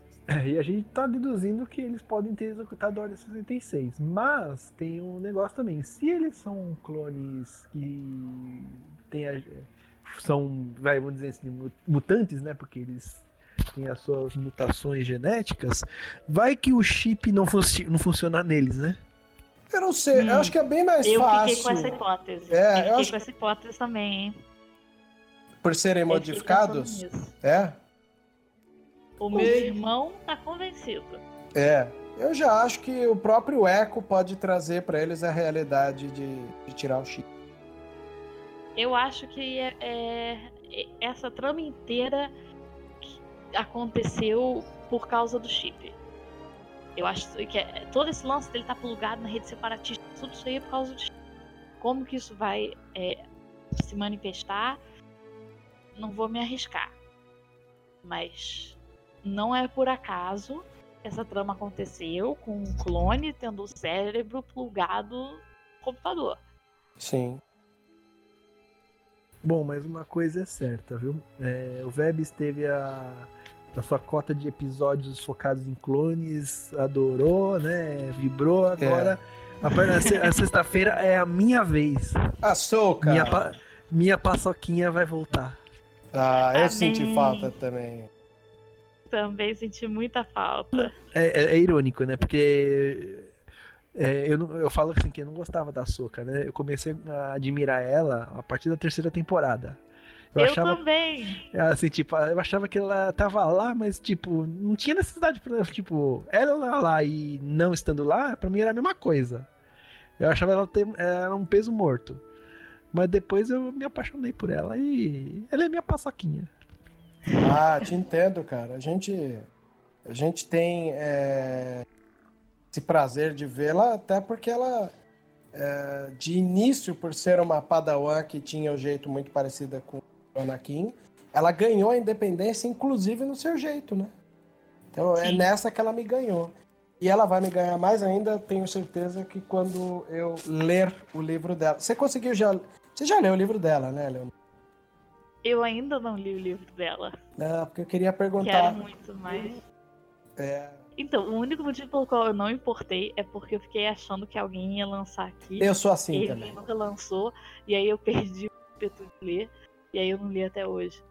S2: e a gente tá deduzindo que eles podem ter executado a Ordem 66. Mas tem um negócio também. Se eles são clones que tem a, são, vai, vamos dizer assim, mutantes, né? Porque eles têm as suas mutações genéticas, vai que o chip não, funci não funciona neles, né?
S1: Eu não sei, hum, eu acho que é bem mais
S3: eu
S1: fácil.
S3: Eu fiquei com essa hipótese.
S1: É,
S3: eu fiquei
S1: acho...
S3: com essa hipótese também, hein?
S1: Por serem modificados? É?
S3: O meu irmão tá convencido.
S1: É, eu já acho que o próprio Echo pode trazer para eles a realidade de, de, tirar o chip.
S3: Eu acho que é, é, essa trama inteira aconteceu por causa do chip. Eu acho que é, todo esse lance dele tá plugado na rede separatista, tudo isso aí é por causa do chip. Como que isso vai é, se manifestar? Não vou me arriscar. Mas não é por acaso essa trama aconteceu com um clone tendo o cérebro plugado no computador.
S1: Sim.
S2: Bom, mas uma coisa é certa, viu? É, o Vebs teve a, a sua cota de episódios focados em clones, adorou, né? Vibrou agora. É. A, sexta-feira é a minha vez.
S1: A soca.
S2: Minha, pa, minha paçoquinha vai voltar.
S1: Ah, eu Amém. senti falta também.
S3: Também senti muita falta.
S2: É, é, é irônico, né? Porque é, eu, não, eu falo assim que eu não gostava da Soca, né? Eu comecei a admirar ela a partir da terceira temporada.
S3: Eu, eu achava, também.
S2: Assim, tipo, eu achava que ela tava lá, mas, tipo, não tinha necessidade pra, tipo, ela lá e não estando lá, pra mim era a mesma coisa. Eu achava ela ter era um peso morto. Mas depois eu me apaixonei por ela e ela é minha paçoquinha.
S1: Ah, te entendo, cara. A gente, a gente tem é, esse prazer de vê-la, até porque ela, é, de início, por ser uma padawan que tinha o um jeito muito parecido com o Anakin, ela ganhou a independência, inclusive no seu jeito, né? Então é Sim. é nessa que ela me ganhou. E ela vai me ganhar mais ainda, tenho certeza que quando eu ler o livro dela. Você conseguiu já. Você já leu o livro dela, né, Leonardo?
S3: Eu ainda não li o livro dela.
S1: Não, porque eu queria perguntar.
S3: Quero muito mais.
S1: É,
S3: Então, o único motivo pelo qual eu não importei é porque eu fiquei achando que alguém ia lançar aqui.
S1: eu sou assim
S3: ele
S1: também.
S3: nunca lançou, e aí eu perdi o ímpeto de ler, e aí eu não li até hoje.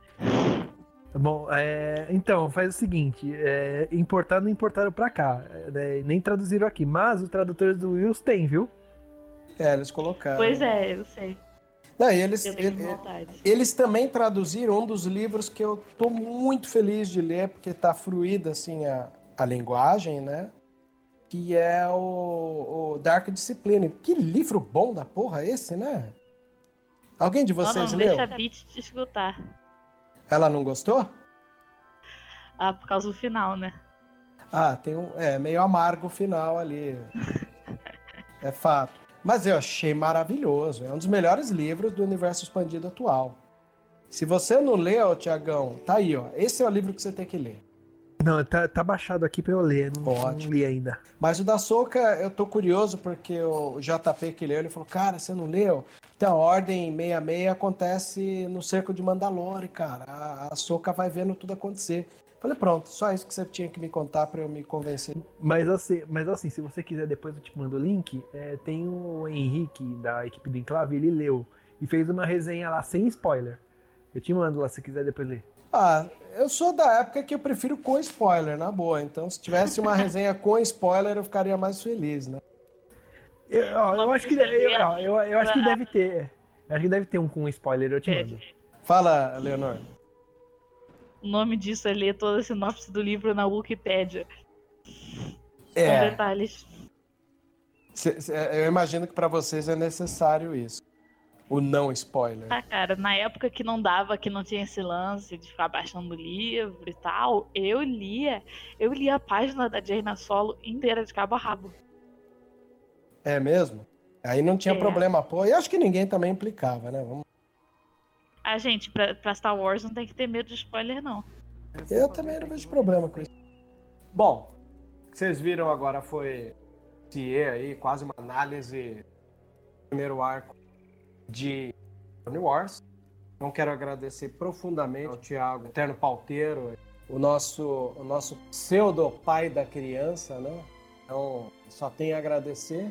S2: Bom, é, então, faz o seguinte: é, importar não importaram pra cá, é, né, nem traduziram aqui, mas os tradutores do Wills tem, viu?
S1: É, eles colocaram.
S3: Pois é, eu sei.
S1: Não, eles,
S3: Eu tenho
S1: ele-
S3: vontade.
S1: eles também traduziram um dos livros que eu tô muito feliz de ler, porque tá fluida assim a, a linguagem, né? Que é o, o Dark Discipline. Que livro bom da porra esse, né? Alguém de
S3: Não,
S1: vocês
S3: não,
S1: leu?
S3: deixa a Beat te escutar.
S1: Ela não gostou?
S3: Ah, por causa do final, né?
S1: Ah, tem um. É meio amargo o final ali. É fato. Mas eu achei maravilhoso. É um dos melhores livros do universo expandido atual. Se você não leu, Tiagão, tá aí, ó. Esse é o livro que você tem que ler.
S2: Não, tá, tá baixado aqui pra eu ler, não, não
S1: Ótimo.
S2: li ainda.
S1: Mas o da Soca, eu tô curioso porque o JP que leu, ele falou, cara, você não leu? Então, a Ordem 66 acontece no cerco de Mandalore, cara. A, a Soca vai vendo tudo acontecer. Falei, pronto, só isso que você tinha que me contar pra eu me convencer.
S2: Mas assim, mas assim, se você quiser, depois eu te mando o link. é, tem o Henrique, da equipe do Enclave, ele leu e fez uma resenha lá sem spoiler. Eu te mando lá se quiser depois ler.
S1: Ah, eu sou da época que eu prefiro com spoiler, na boa. Então, se tivesse uma resenha com spoiler, eu ficaria mais feliz, né?
S2: Eu, ó, eu acho que deve, eu, eu, eu acho que deve ter. Eu acho que deve ter um com spoiler, eu te mando.
S1: Fala, Leonor.
S3: O nome disso é ler toda a sinopse do livro na Wikipédia. Com
S1: É,
S3: detalhes.
S1: cê- cê- eu imagino que pra vocês é necessário isso. O não spoiler.
S3: Ah, cara, na época que não dava, que não tinha esse lance de ficar baixando o livro e tal, eu lia, eu lia a página da Jaina Solo inteira de cabo a rabo.
S1: É mesmo? Aí não tinha
S3: É.
S1: problema, pô. E acho que ninguém também implicava, né? Vamos...
S3: Ah, gente, pra, pra Star Wars não tem que ter medo de spoiler, não.
S1: Eu também não vejo problema com isso. Bom, o que vocês viram agora foi CIE aí, quase uma análise do primeiro arco de Clone Wars. Então quero agradecer profundamente ao Thiago, eterno pauteiro, o nosso, o nosso pseudo pai da criança, né? Então, só tenho a agradecer.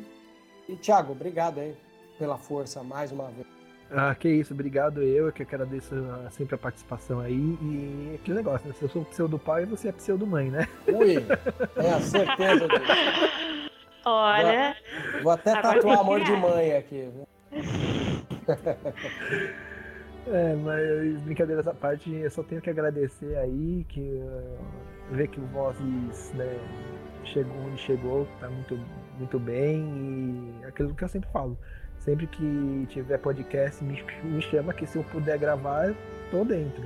S1: E, Thiago, obrigado aí pela força mais uma vez.
S2: Ah, que isso, obrigado eu, que agradeço ah, sempre a participação aí. E aquele negócio, né? Se eu sou pseudo pai, você é pseudo mãe, né?
S1: Ui, é a certeza disso.
S3: Olha,
S1: Vou até
S3: Agora
S1: tatuar amor de mãe aqui. viu?
S2: É, mas brincadeiras à parte, eu só tenho que agradecer aí, que uh, ver que o Vozes né, chegou onde chegou, tá muito, muito bem e aquilo que eu sempre falo. Sempre que tiver podcast, me, me chama que se eu puder gravar, eu tô dentro.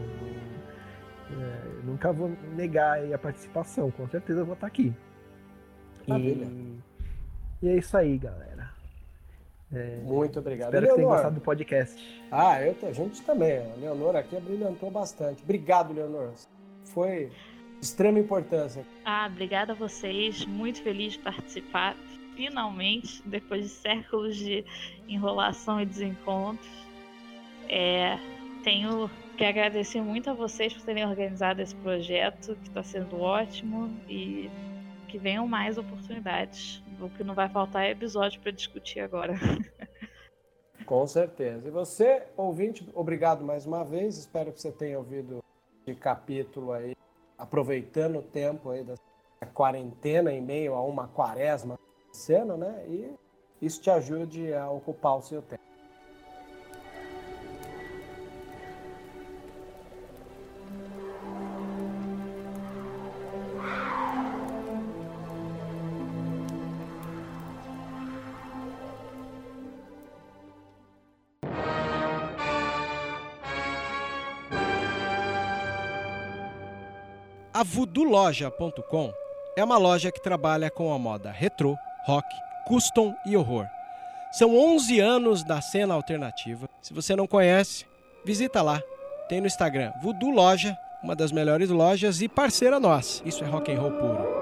S2: É, nunca vou negar aí a participação, com certeza eu vou estar aqui.
S1: Maravilha.
S2: E, e é isso aí, galera. É,
S1: Muito obrigado.
S2: espero que tenham
S1: Leonor.
S2: gostado do podcast.
S1: Ah, eu, a gente também. A Leonor aqui brilhantou bastante. Obrigado, Leonor. Foi de extrema importância.
S3: ah, obrigada a vocês, muito feliz de participar, finalmente, depois de séculos de enrolação e desencontros. É, tenho que agradecer muito a vocês por terem organizado esse projeto, que está sendo ótimo, e que venham mais oportunidades. O que não vai faltar é episódio para discutir agora.
S1: Com certeza. E você, ouvinte, obrigado mais uma vez. Espero que você tenha ouvido esse capítulo aí, aproveitando o tempo aí da quarentena em meio a uma quaresma sendo, né? E isso te ajude a ocupar o seu tempo.
S4: A VoodooLoja.com é uma loja que trabalha com a moda retrô, rock, custom e horror. São 11 anos da cena alternativa. Se você não conhece, visita lá. Tem no Instagram Voodoo Loja, uma das melhores lojas e parceira nossa. Isso é rock and roll puro.